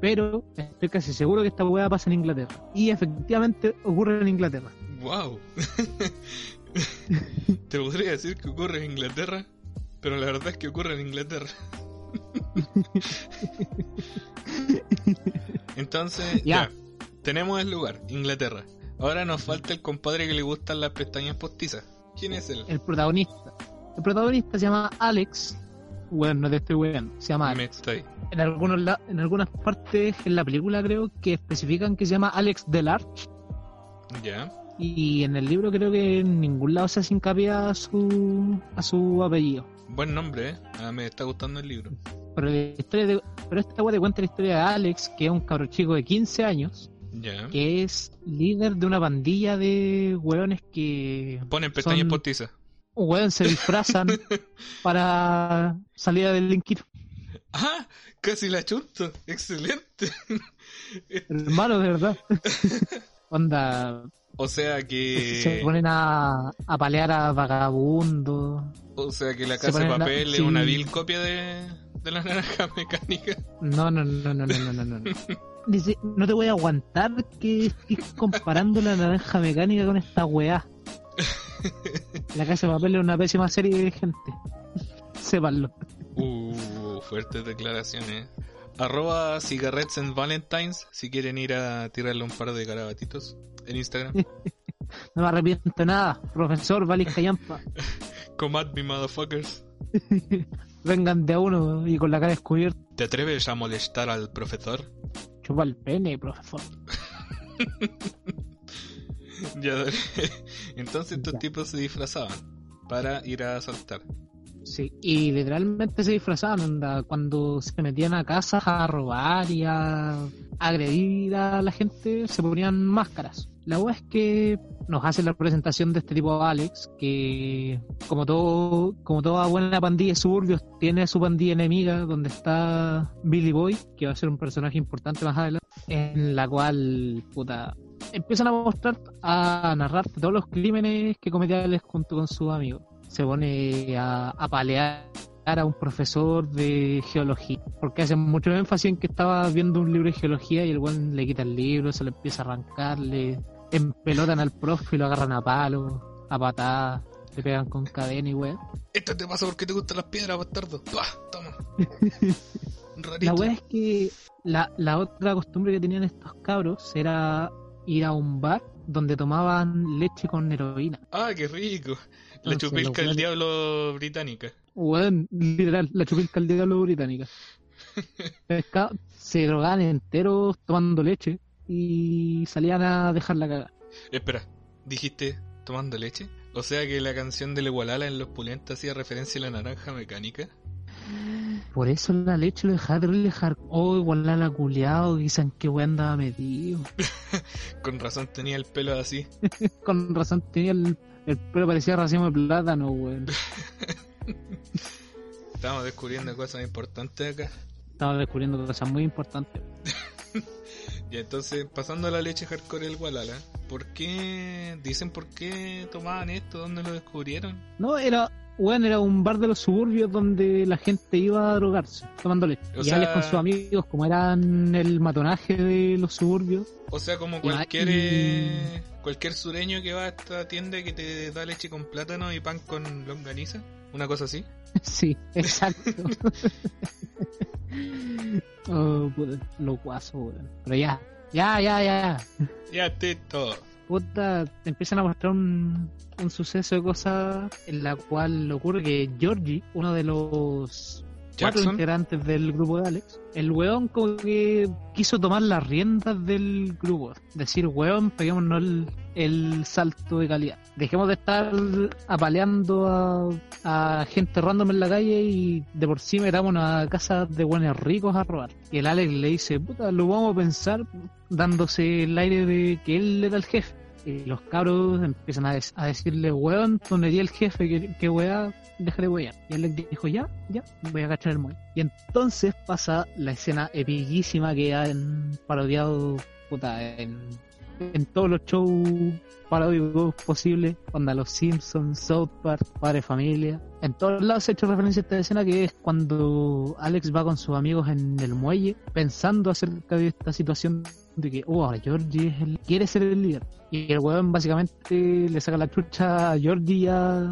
Pero estoy casi seguro que esta hueá pasa en Inglaterra. Y efectivamente ocurre en Inglaterra. Wow. Te podría decir que ocurre en Inglaterra, pero la verdad es que ocurre en Inglaterra. Entonces, ya. Ya. Tenemos el lugar, Inglaterra. Ahora nos falta el compadre que le gustan las pestañas postizas. ¿Quién es él? El protagonista. El protagonista se llama Alex. Bueno, no te estoy weando. Se llama Me Alex. En, algunos la- en algunas partes en la película creo que especifican que se llama Alex Delarge. Ya. Y en el libro creo que en ningún lado se hace hincapié a su, a su apellido. Buen nombre, ¿eh? Ah, me está gustando el libro. Pero, la historia de, pero esta weá te cuenta la historia de Alex, que es un cabro chico de 15 años, Ya. que es líder de una pandilla de weones que Ponen pestañas son- postizas. Weón, se disfrazan para salir a delinquir. ¡Ah! Casi la chunto. Excelente. Hermano, de verdad. Onda, O sea se que. ponen a, a palear a vagabundos. O sea que la se casa de papel es una vil copia de, de la naranja mecánica. No, no, no, no, no, no, no, no. no. Dice, no te voy a aguantar que estés comparando la naranja mecánica con esta weá. La casa de papel es una pésima serie de gente. Sépanlo. Uh, fuertes declaraciones. Arroba cigarettes and valentines si quieren ir a tirarle un par de garabatitos en Instagram. No me arrepiento nada, profesor Valis Callampa. Come at me, motherfuckers. Vengan de a uno y con la cara descubierta. ¿Te atreves a molestar al profesor? Chupa el pene, profesor. Ya, dale. Entonces estos Ya. tipos se disfrazaban para ir a asaltar. Sí, y literalmente se disfrazaban, onda, cuando se metían a casas a robar y a agredir a la gente, se ponían máscaras. La wea es que nos hace la presentación de este tipo Alex, que como todo, como toda buena pandilla de suburbios, tiene a su pandilla enemiga, donde está Billy Boy, que va a ser un personaje importante más adelante, en la cual, puta, empiezan a mostrar, a narrar todos los crímenes que cometía Alex junto con sus amigos se pone a, a palear a un profesor de geología, porque hacen mucho énfasis en que estaba viendo un libro de geología y el buen le quita el libro, se lo empieza a arrancar, le empelotan al profe y lo agarran a palo, a patadas, le pegan con cadena y weón. Esto te pasa porque te gustan las piedras, bastardo. Toma. La weá es que la, la otra costumbre que tenían estos cabros era ir a un bar donde tomaban leche con heroína. Ah, qué rico. La Entonces, chupilca del diablo británica. Weón, literal, la chupilca del diablo británica. Se drogaban enteros tomando leche y salían a dejarla cagar. Espera, ¿dijiste tomando leche? O sea que la canción de Legualala en Los Pulentas hacía referencia a la naranja mecánica. Por eso la leche lo dejaba terrible hard. Oh, igual la la culiao, dicen que weón andaba metido. Con razón tenía el pelo así. Con razón tenía el, el pelo parecía racimo de plátano, weón. Estamos descubriendo cosas importantes acá. Estaba descubriendo cosas muy importantes. Y entonces, pasando a la leche hardcore del Gualala, ¿por qué? ¿Dicen por qué tomaban esto? ¿Dónde lo descubrieron? No, era, weón, era un bar de los suburbios donde la gente iba a drogarse, tomando leche. O y sea- con sus amigos, como eran el matonaje de los suburbios, O sea, como cualquier eh, cualquier sureño que va a esta tienda que te da leche con plátano y pan con longaniza, una cosa así. Sí, exacto. oh, puta, lo guaso, weón. Pero ya, ya, ya, ya. Ya, Tito. Puta, te empiezan a mostrar un, un suceso de cosas en la cual ocurre que Georgie, uno de los cuatro integrantes del grupo de Alex, el weón como que quiso tomar las riendas del grupo. Decir, weón, peguémonos el, el salto de calidad. Dejemos de estar apaleando a, gente random en la calle y de por sí metámonos a casas de buenos ricos a robar. Y el Alex le dice, puta, lo vamos a pensar dándose el aire de que él era el jefe. Y los cabros empiezan a, decirle, weón, no eres el jefe, que, que weá, deja de wear. Y él les dijo, ya, ya, voy a agachar el muelle. Y entonces pasa la escena epiquísima que han parodiado, puta, en en todos los shows paródicos posibles, onda Los Simpsons, South Park, Padre Familia. En todos lados se ha hecho referencia a esta escena que es cuando Alex va con sus amigos en el muelle pensando acerca de esta situación de que, oh, ahora Georgie es el- quiere ser el líder. Y el weón básicamente le saca la chucha a Georgie a...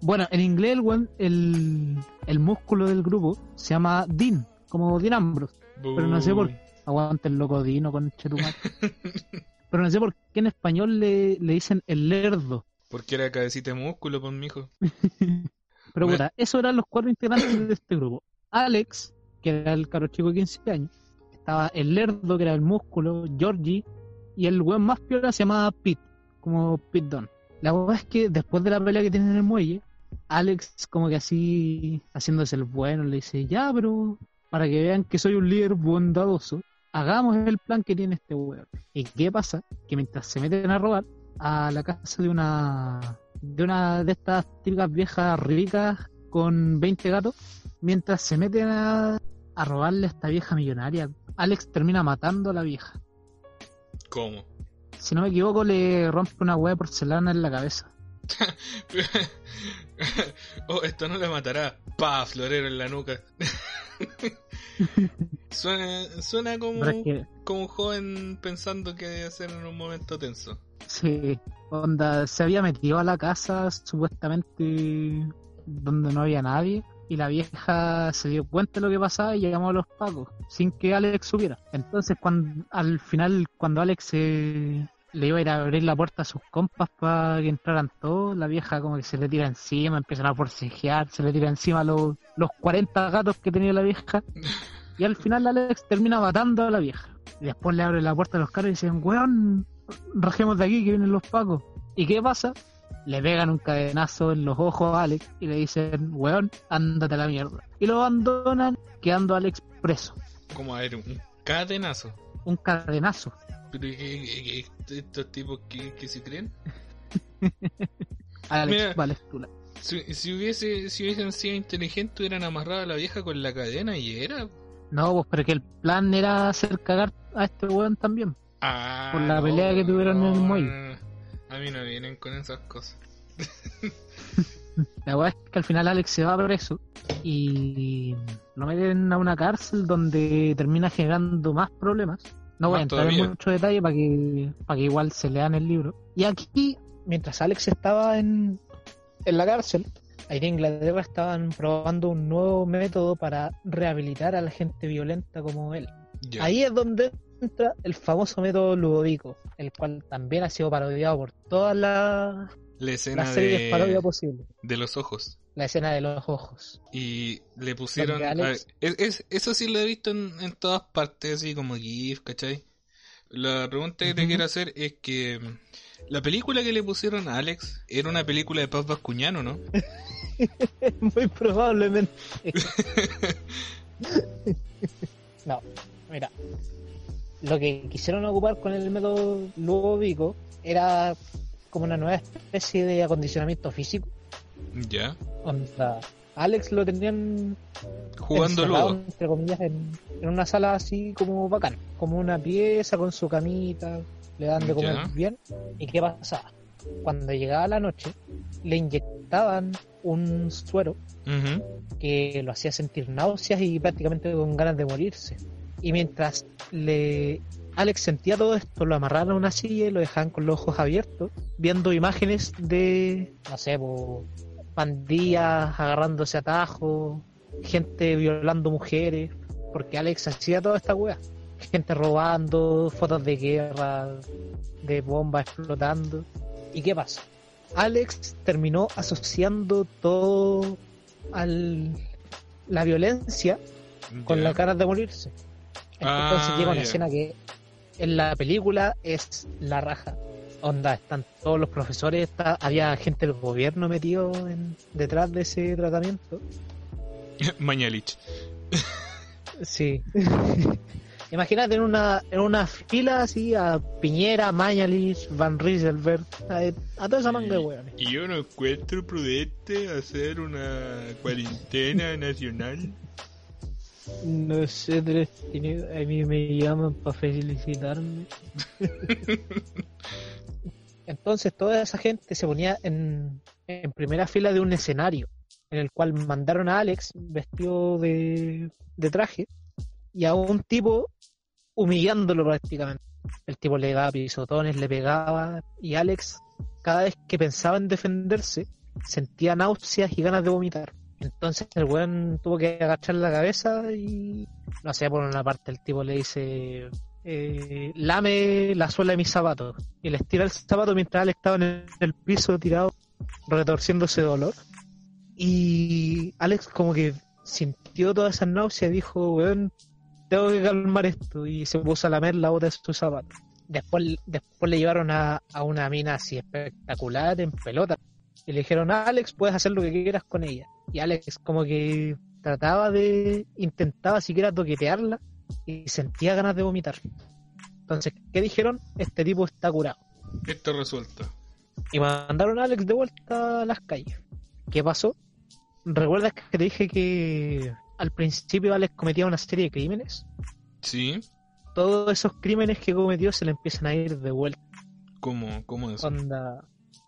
Bueno, en inglés el, weón- el, el músculo del grupo se llama Dean, como Dean Ambrose. Pero no sé por Aguante el loco Dino con Chetumal. Pero no sé por qué en español le, le dicen el lerdo. Porque era cabecita de músculo, pues, mijo. Pero Me- puta, esos eran los cuatro integrantes de este grupo. Alex, que era el caro chico de 15 años. Estaba el lerdo, que era el músculo, Georgie. Y el weón más piola se llamaba Pete, como Pete Dunne. La verdad es que después de la pelea que tienen en el muelle, Alex como que así, haciéndose el bueno, le dice, ya, pero para que vean que soy un líder bondadoso, hagamos el plan que tiene este weón. ¿Y qué pasa? Que mientras se meten a robar a la casa de una de una de estas típicas viejas ricas con 20 gatos, mientras se meten a, a robarle a esta vieja millonaria, Alex termina matando a la vieja. ¿Cómo? Si no me equivoco, le rompe una hueá de porcelana en la cabeza. oh, esto no le matará. Pa, florero en la nuca. suena, suena como, Pero es que, como un joven pensando que debe hacer en un momento tenso. sí, onda, se había metido a la casa supuestamente donde no había nadie y la vieja se dio cuenta de lo que pasaba y llamó a los pacos sin que Alex supiera. Entonces, cuando al final, cuando Alex eh, le iba a ir a abrir la puerta a sus compas para que entraran todos, la vieja como que se le tira encima, empiezan a forcejear, se le tira encima los, los 40 gatos que tenía la vieja y al final Alex termina matando a la vieja. Y después le abre la puerta a los caros y dicen, weón, rajemos de aquí que vienen los pacos. ¿Y qué pasa? Le pegan un cadenazo en los ojos a Alex y le dicen, weón, ándate a la mierda. Y lo abandonan, quedando Alex preso. Como a ver, un cadenazo. Un cadenazo. Pero ¿qué- qué- qué- estos tipos que, que se creen? Alex Mira. Valestula. Si, si hubiese si hubiesen sido inteligentes hubieran amarrado a la vieja con la cadena y era. No, pues pero que el plan era hacer cagar a este weón también. Ah, Por la pelea que tuvieron en el muelle. A mí no vienen con esas cosas. La verdad es que al final Alex se va preso y lo meten a una cárcel donde termina generando más problemas. No voy a entrar en mucho detalle para que, para que igual se lean el libro. Y aquí, mientras Alex estaba en, en la cárcel, ahí en Inglaterra estaban probando un nuevo método para rehabilitar a la gente violenta como él. Ahí es donde entra el famoso método Ludovico, el cual también ha sido parodiado por todas las La escena las series de parodia de, posibles. de los ojos. La escena de los ojos. Y le pusieron. A ver, es- es- eso sí lo he visto en, en todas partes, así como GIF, ¿cachai? La pregunta que te quiero hacer es que. La película que le pusieron a Alex era una película de Paz Vascuñano, ¿no? Muy probablemente. no, mira. Lo que quisieron ocupar con el método Ludovico era como una nueva especie de acondicionamiento físico. Ya. Onda, Alex lo tenían Jugando ludo. entre comillas, en, en una sala así como bacán, como una pieza con su camita, le dan de comer Ya. bien. ¿Y qué pasaba? Cuando llegaba la noche, le inyectaban un suero que lo hacía sentir náuseas y prácticamente con ganas de morirse. Y mientras le Alex sentía todo esto, lo amarraron a una silla y lo dejaban con los ojos abiertos, viendo imágenes de, no sé, po, pandillas agarrándose a tajos, gente violando mujeres, porque Alex hacía toda esta wea. Gente robando, fotos de guerra, de bombas explotando. ¿Y qué pasa? Alex terminó asociando todo al la violencia con Ya. la cara de morirse. Entonces Ah, llega una escena que en la película es la raja. Onda, están todos los profesores, está, había gente del gobierno metido en- detrás de ese tratamiento. Mañalich. Sí. Imagínate en una, en una fila así a Piñera, Mañalich, Van Rieselberg, a, a toda esa manga de hueones. Y yo no encuentro prudente hacer una cuarentena nacional. No sé, a mí me llaman para felicitarme. Entonces toda esa gente se ponía en, primera fila de un escenario en el cual mandaron a Alex vestido de, de traje y a un tipo humillándolo prácticamente. El tipo le daba pisotones, le pegaba y Alex cada vez que pensaba en defenderse sentía náuseas y ganas de vomitar. Entonces el weón tuvo que agachar la cabeza y no sé, por una parte el tipo le dice eh, lame la suela de mis zapatos. Y le estira el zapato mientras Alex estaba en el piso tirado retorciéndose de dolor. Y Alex como que sintió toda esa náusea y dijo, weón, tengo que calmar esto y se puso a lamer la bota de su zapato. Después, después le llevaron a, a una mina así espectacular en pelota. Y le dijeron, Alex, puedes hacer lo que quieras con ella. Y Alex como que trataba de, intentaba siquiera toquetearla y sentía ganas de vomitar. Entonces, ¿qué dijeron? Este tipo está curado. Esto resuelto. Y mandaron a Alex de vuelta a las calles. ¿Qué pasó? ¿Recuerdas que te dije que al principio Alex cometía una serie de crímenes? Sí. Todos esos crímenes que cometió se le empiezan a ir de vuelta. ¿Cómo, cómo es? Onda,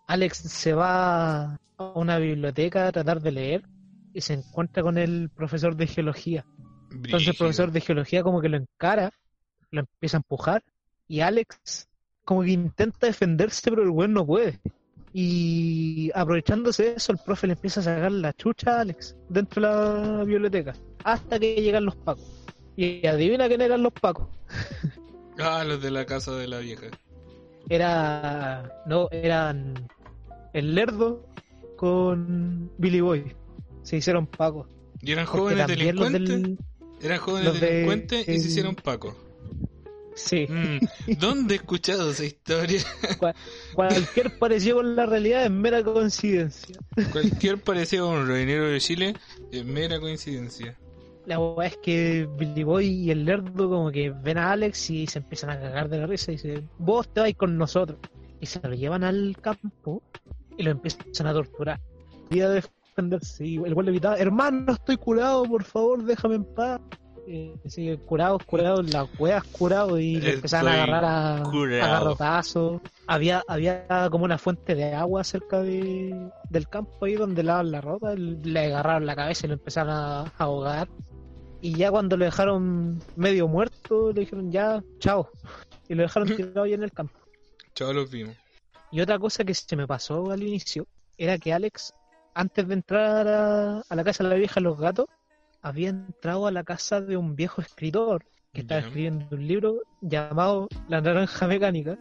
Alex se va a una biblioteca a tratar de leer y se encuentra con el profesor de geología. Entonces el profesor de geología como que lo encara, lo empieza a empujar y Alex como que intenta defenderse pero el güey no puede. Y aprovechándose de eso, el profe le empieza a sacar la chucha a Alex dentro de la biblioteca hasta que llegan los pacos. Y adivina quién eran los pacos. Ah, los de la casa de la vieja. Era. No, eran. El Lerdo con Billy Boy. Se hicieron pacos. ¿Y eran Porque jóvenes delincuentes? del- Eran jóvenes los de- delincuentes y se hicieron pacos. Sí. Mm, ¿Dónde he escuchado esa historia? Cual- cualquier parecido con la realidad es mera coincidencia. Cualquier parecido con un revinero de Chile es mera coincidencia. La weá es que Billy Boy y el Lerdo como que ven a Alex y se empiezan a cagar de la risa y dicen, vos te vais con nosotros. Y se lo llevan al campo y lo empiezan a torturar. Y a Y el güey le gritaba, hermano, estoy curado, por favor, déjame en paz. Eh, sí, curados, curados, las weas curados y le empezaban a agarrar a, a garrotazos. Había, había como una fuente de agua cerca de, del campo ahí donde lavan la ropa. Le agarraron la cabeza y lo empezaron a, a ahogar. Y ya cuando lo dejaron medio muerto, le dijeron ya, chao. Y lo dejaron tirado ahí en el campo. Chao, los vimos. Y otra cosa que se me pasó al inicio era que Alex, antes de entrar a, a la casa de la vieja los gatos, había entrado a la casa de un viejo escritor que estaba escribiendo un libro llamado La Naranja Mecánica.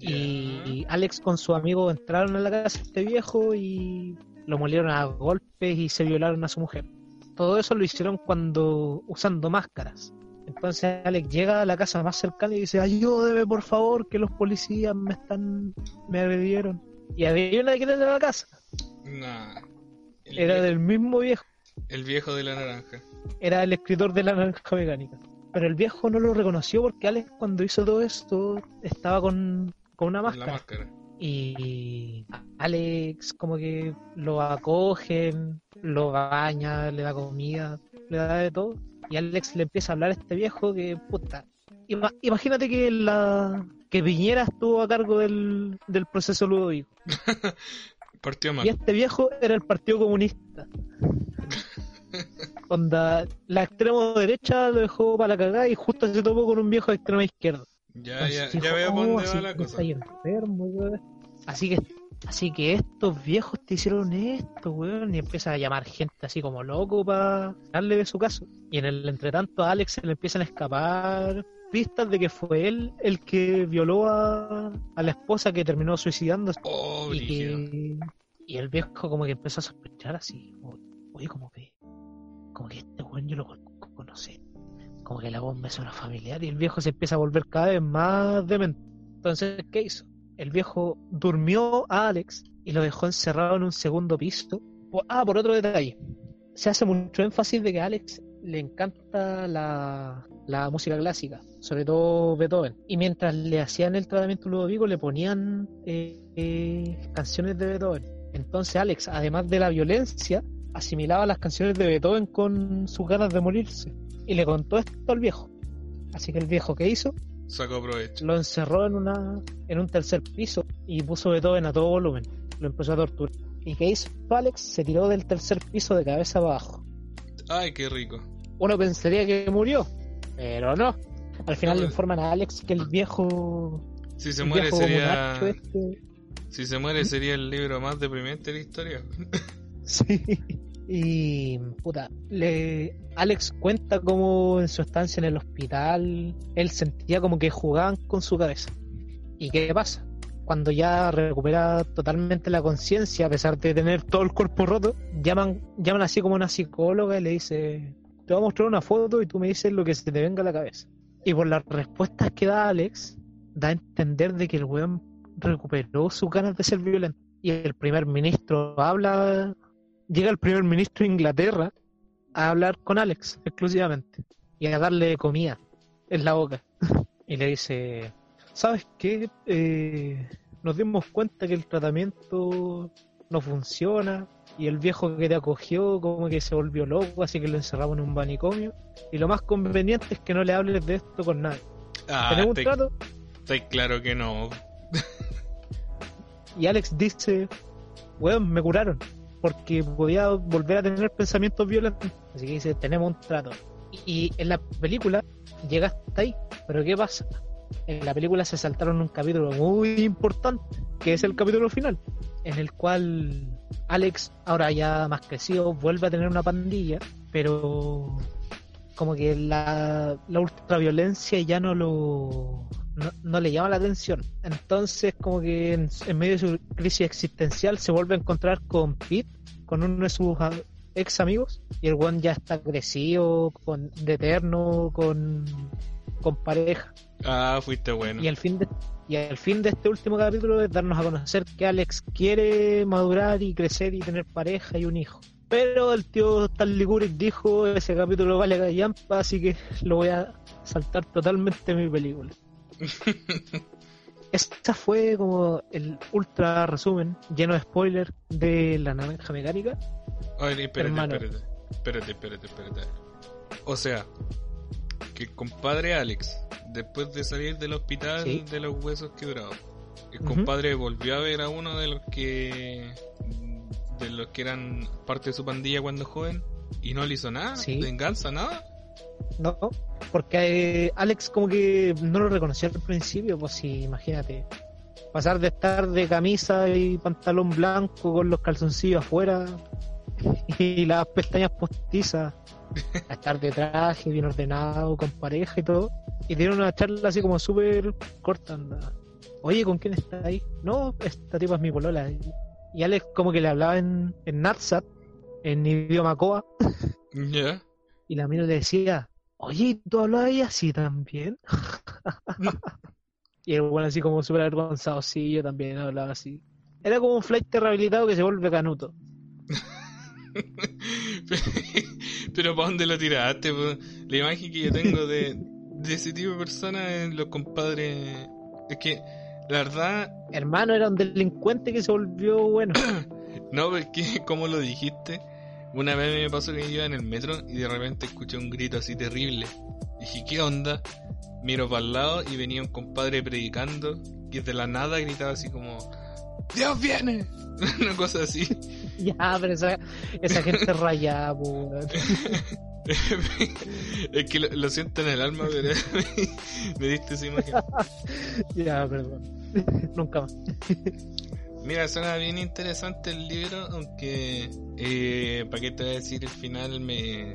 Y Alex con su amigo entraron a la casa de este viejo y lo molieron a golpes y se violaron a su mujer. Todo eso lo hicieron cuando usando máscaras. Entonces Alex llega a la casa más cercana y dice, ayúdeme por favor, que los policías me están, me agredieron. Y había una de quién era la casa. Nah. Era del mismo viejo. el viejo de la naranja. Era el escritor de la naranja mecánica. Pero el viejo no lo reconoció porque Alex cuando hizo todo esto estaba con, con una La máscara. Y Alex como que lo acogen, lo baña, le da comida, le da de todo. Y Alex le empieza a hablar a este viejo que, puta, ima- imagínate que la que Piñera estuvo a cargo del, del proceso Ludovico. Partió mal. Y este viejo era el Partido Comunista. Onda, la extremo derecha lo dejó para la cagada y justo se topó con un viejo de extrema izquierda. Ya, ya, ya veo por "Oh, dónde va la cosa. enfermo, weón". Así que, así que estos viejos te hicieron esto, weón, y empieza a llamar gente así como loco para darle de su caso. Y en el entretanto a Alex se le empiezan a escapar pistas de que fue él el que violó a, a la esposa que terminó suicidándose. Oh, y, brígido. que, y el viejo como que empezó a sospechar así, como, oye, como que, como que este weón yo lo conocí. Como que la voz me suena familiar y el viejo se empieza a volver cada vez más demente. Entonces, ¿qué hizo? El viejo durmió a Alex y lo dejó encerrado en un segundo piso. Ah, por otro detalle. Se hace mucho énfasis de que Alex le encanta la, la música clásica, sobre todo Beethoven. Y mientras le hacían el tratamiento Ludovico, le ponían eh, eh, canciones de Beethoven. Entonces Alex, además de la violencia, asimilaba las canciones de Beethoven con sus ganas de morirse. Y le contó esto al viejo. Así que el viejo, ¿qué hizo? Sacó provecho. Lo encerró en una en un tercer piso y puso Beethoven a todo volumen. Lo empezó a torturar. ¿Y qué hizo Alex? Se tiró del tercer piso de cabeza abajo. Ay, qué rico. Uno pensaría que murió, pero no. Al final No, le informan a Alex que el viejo... Si se muere sería... este- Si se muere sería el libro más deprimente de la historia. Sí. Y puta, le Alex cuenta como en su estancia en el hospital él sentía como que jugaban con su cabeza. ¿Y qué pasa? Cuando ya recupera totalmente la conciencia, a pesar de tener todo el cuerpo roto, llaman, llaman así como una psicóloga y le dice, te voy a mostrar una foto y tú me dices lo que se te venga a la cabeza. Y por las respuestas que da Alex, da a entender de que el weón recuperó sus ganas de ser violento. Y el primer ministro habla llega el primer ministro de Inglaterra a hablar con Alex exclusivamente y a darle comida en la boca. Y le dice, ¿sabes qué? Eh, nos dimos cuenta que el tratamiento no funciona y el viejo que te acogió como que se volvió loco, así que lo encerramos en un manicomio. Y lo más conveniente es que no le hables de esto con nadie. Ah, ¿Tenemos un trato? está claro que no. Y Alex dice, weón, me curaron, porque podía volver a tener pensamientos violentos. Así que dice, tenemos un trato. Y en la película llega hasta ahí, pero ¿qué pasa? En la película se saltaron un capítulo muy importante, que es el capítulo final, en el cual Alex, ahora ya más crecido, vuelve a tener una pandilla, pero como que la, la ultraviolencia ya no lo no, no le llama la atención. Entonces, como que en, medio de su crisis existencial se vuelve a encontrar con Pete, con uno de sus ex amigos, y el one ya está crecido, con, de eterno, con, con pareja. Ah, fuiste bueno. Y el fin de y el fin de este último capítulo es darnos a conocer que Alex quiere madurar y crecer y tener pareja y un hijo. Pero el tío Stanley Kubrick dijo ese capítulo vale gallampa, así que lo voy a saltar totalmente de mi película. Esta fue como el ultra resumen, lleno de spoilers de la naranja mecánica. Oye, espérate, Hermano. espérate. Espérate, espérate, espérate. O sea, que el compadre Alex, después de salir del hospital Sí. de los huesos quebrados, el compadre volvió a ver a uno de los que de los que eran parte de su pandilla cuando joven y no le hizo nada, Sí. venganza, nada. No, porque eh, Alex como que no lo reconoció al principio, pues sí, imagínate. Pasar de estar de camisa y pantalón blanco con los calzoncillos afuera y las pestañas postizas a estar de traje, bien ordenado, con pareja y todo. Y tiene una charla así como súper corta, anda. Oye, ¿con quién está ahí? No, esta tipa es mi polola. Y Alex como que le hablaba en, en Natsat, en idioma Coa, Ya. y la mina le decía, oye, ¿y ¿tú hablabas así también? y el bueno así como súper avergonzado, sí, yo también hablaba así. Era como un flight rehabilitado que se vuelve canuto. Pero ¿para dónde lo tiraste? La imagen que yo tengo de, de ese tipo de personas es los compadres. Es que, la verdad, Hermano, era un delincuente que se volvió bueno. no, porque como lo dijiste, una vez me pasó que iba en el metro y de repente escuché un grito así terrible. Dije, ¿qué onda? Miro para el lado y venía un compadre predicando que de la nada gritaba así como, ¡Dios viene! Una cosa así. ya, pero esa, esa gente rayada, weón. es que lo, lo siento en el alma, pero me diste esa imagen. Ya, perdón. Nunca más. Mira, suena bien interesante el libro, aunque, eh, ¿para qué te voy a decir el final? Me...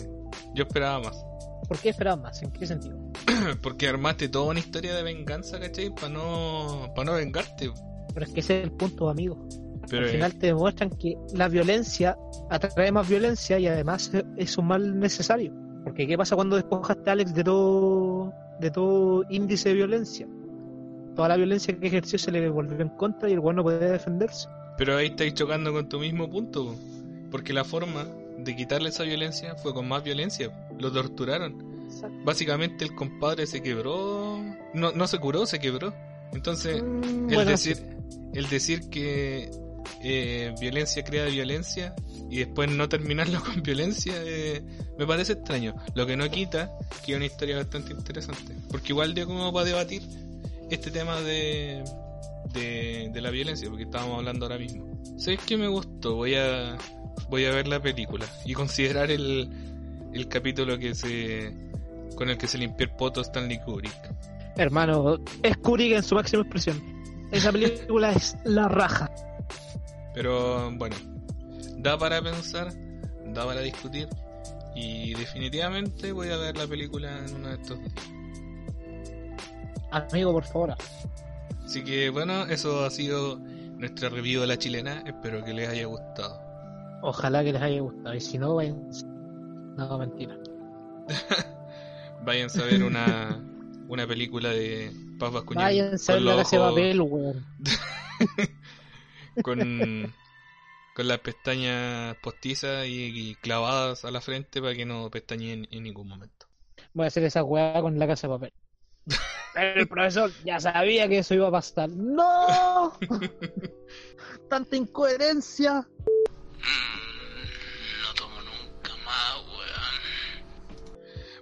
Yo esperaba más. ¿Por qué esperabas más? ¿En qué sentido? Porque armaste toda una historia de venganza, ¿cachai? Para no, para no vengarte. Pero es que ese es el punto, amigo. Pero Al final te demuestran que la violencia atrae más violencia y además es un mal necesario. Porque ¿qué pasa cuando despojaste a Alex de todo, de todo índice de violencia? Toda la violencia que ejerció se le volvió en contra y el bueno no podía defenderse. pero ahí estáis chocando con tu mismo punto. po. Porque la forma de quitarle esa violencia fue con más violencia. Lo torturaron. Básicamente el compadre se quebró. No, no se curó, se quebró. Entonces, Mm, el bueno, decir el decir que eh, violencia crea violencia y después no terminarlo con violencia eh, me parece extraño. Lo que no quita que es una historia bastante interesante. Porque igual dio como para debatir este tema de, de, la violencia, porque estábamos hablando ahora mismo. ¿Sabes qué me gustó? Voy a, voy a ver la película y considerar el, el capítulo que se con el que se limpió el poto Stanley Kubrick. Hermano, es Kubrick en su máxima expresión. Esa película es la raja. Pero bueno, da para pensar, da para discutir y definitivamente voy a ver la película en uno de estos días. Amigo, por favor. Así que bueno, eso ha sido nuestra review de la chilena. Espero que les haya gustado. Ojalá que les haya gustado. Y si no, vayan. No, mentira. Vayan a ver una, una película de Paz Bascuñán. Vayan a ver la ojos- papel, weón. con, con las pestañas postizas y, y clavadas a la frente para que no pestañeen en ningún momento. Voy a hacer esa weá con la casa de papel. Pero el profesor ya sabía que eso iba a pasar. ¡No! Tanta incoherencia. Mm, no tomo nunca más, weón.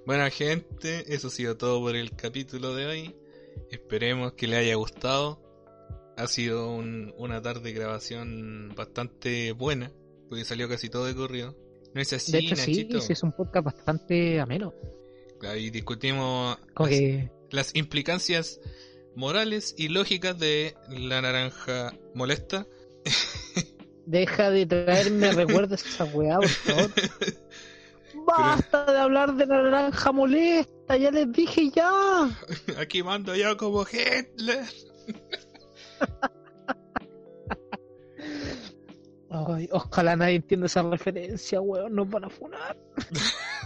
Bueno gente, eso ha sido todo por el capítulo de hoy. Esperemos que les haya gustado. Ha sido un- una tarde de grabación bastante buena, porque salió casi todo de corrido. No es así, De hecho, sí, Nachito. sí, es un podcast bastante ameno. Ahí discutimos Como las, que las implicancias morales y lógicas de la naranja molesta. deja de traerme recuerdos esa weá, por favor. Basta de hablar de la naranja molesta, ya les dije ya. Aquí mando yo como Hitler. Ay, ojalá nadie entienda esa referencia, weón, nos van a funar.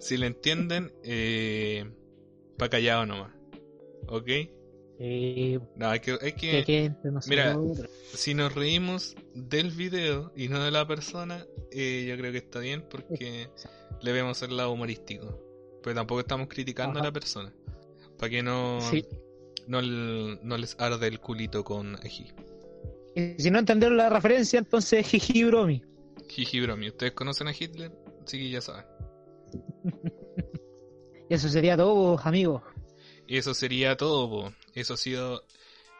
Si le entienden, eh, pa' callado nomás. ¿Ok? Eh, No, hay que, hay que que, quede entre mira, si nos reímos del video y no de la persona, eh, yo creo que está bien porque le vemos el lado humorístico. Pero tampoco estamos criticando Ajá. a la persona. Para que no, Sí. No, no les arde el culito con ají. Y si no entendieron la referencia, entonces jiji bromi. Jiji bromi. ¿Ustedes conocen a Hitler? Sí que ya saben. Y eso sería todo, amigos. Y eso sería todo, po. Eso ha sido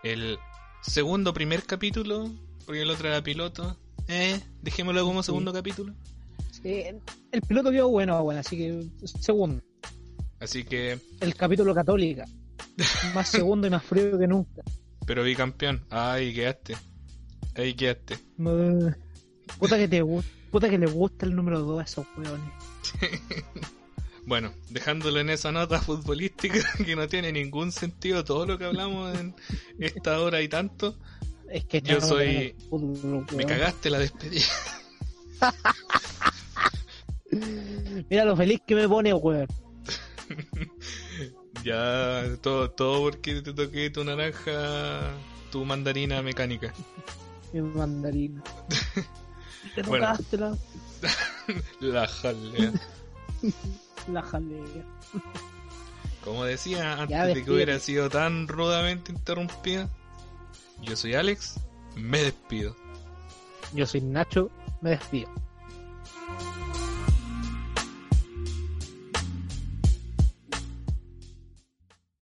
el segundo primer capítulo, porque el otro era piloto. Eh, dejémoslo como segundo capítulo. Sí, el, el piloto quedó bueno, bueno, así que segundo. Así que, El capítulo católica. Más segundo y más frío que nunca. pero bicampeón. Ay, quedaste. Ahí quedaste. Puta que te. Puta que le gusta el número 2 a esos weones. Bueno, dejándolo en esa nota futbolística que no tiene ningún sentido todo lo que hablamos en esta hora y tanto. Es que Yo soy- fútbol, Me cagaste la despedida. Mira lo feliz que me pone, weón. Ya, todo, todo porque te toqué tu naranja, tu mandarina mecánica. Mi mandarina. Te Bueno. tocaste la, La jalea. la jalea. Como decía antes Ya, de que hubiera sido tan rudamente interrumpida, yo soy Alex, me despido. Yo soy Nacho, me despido.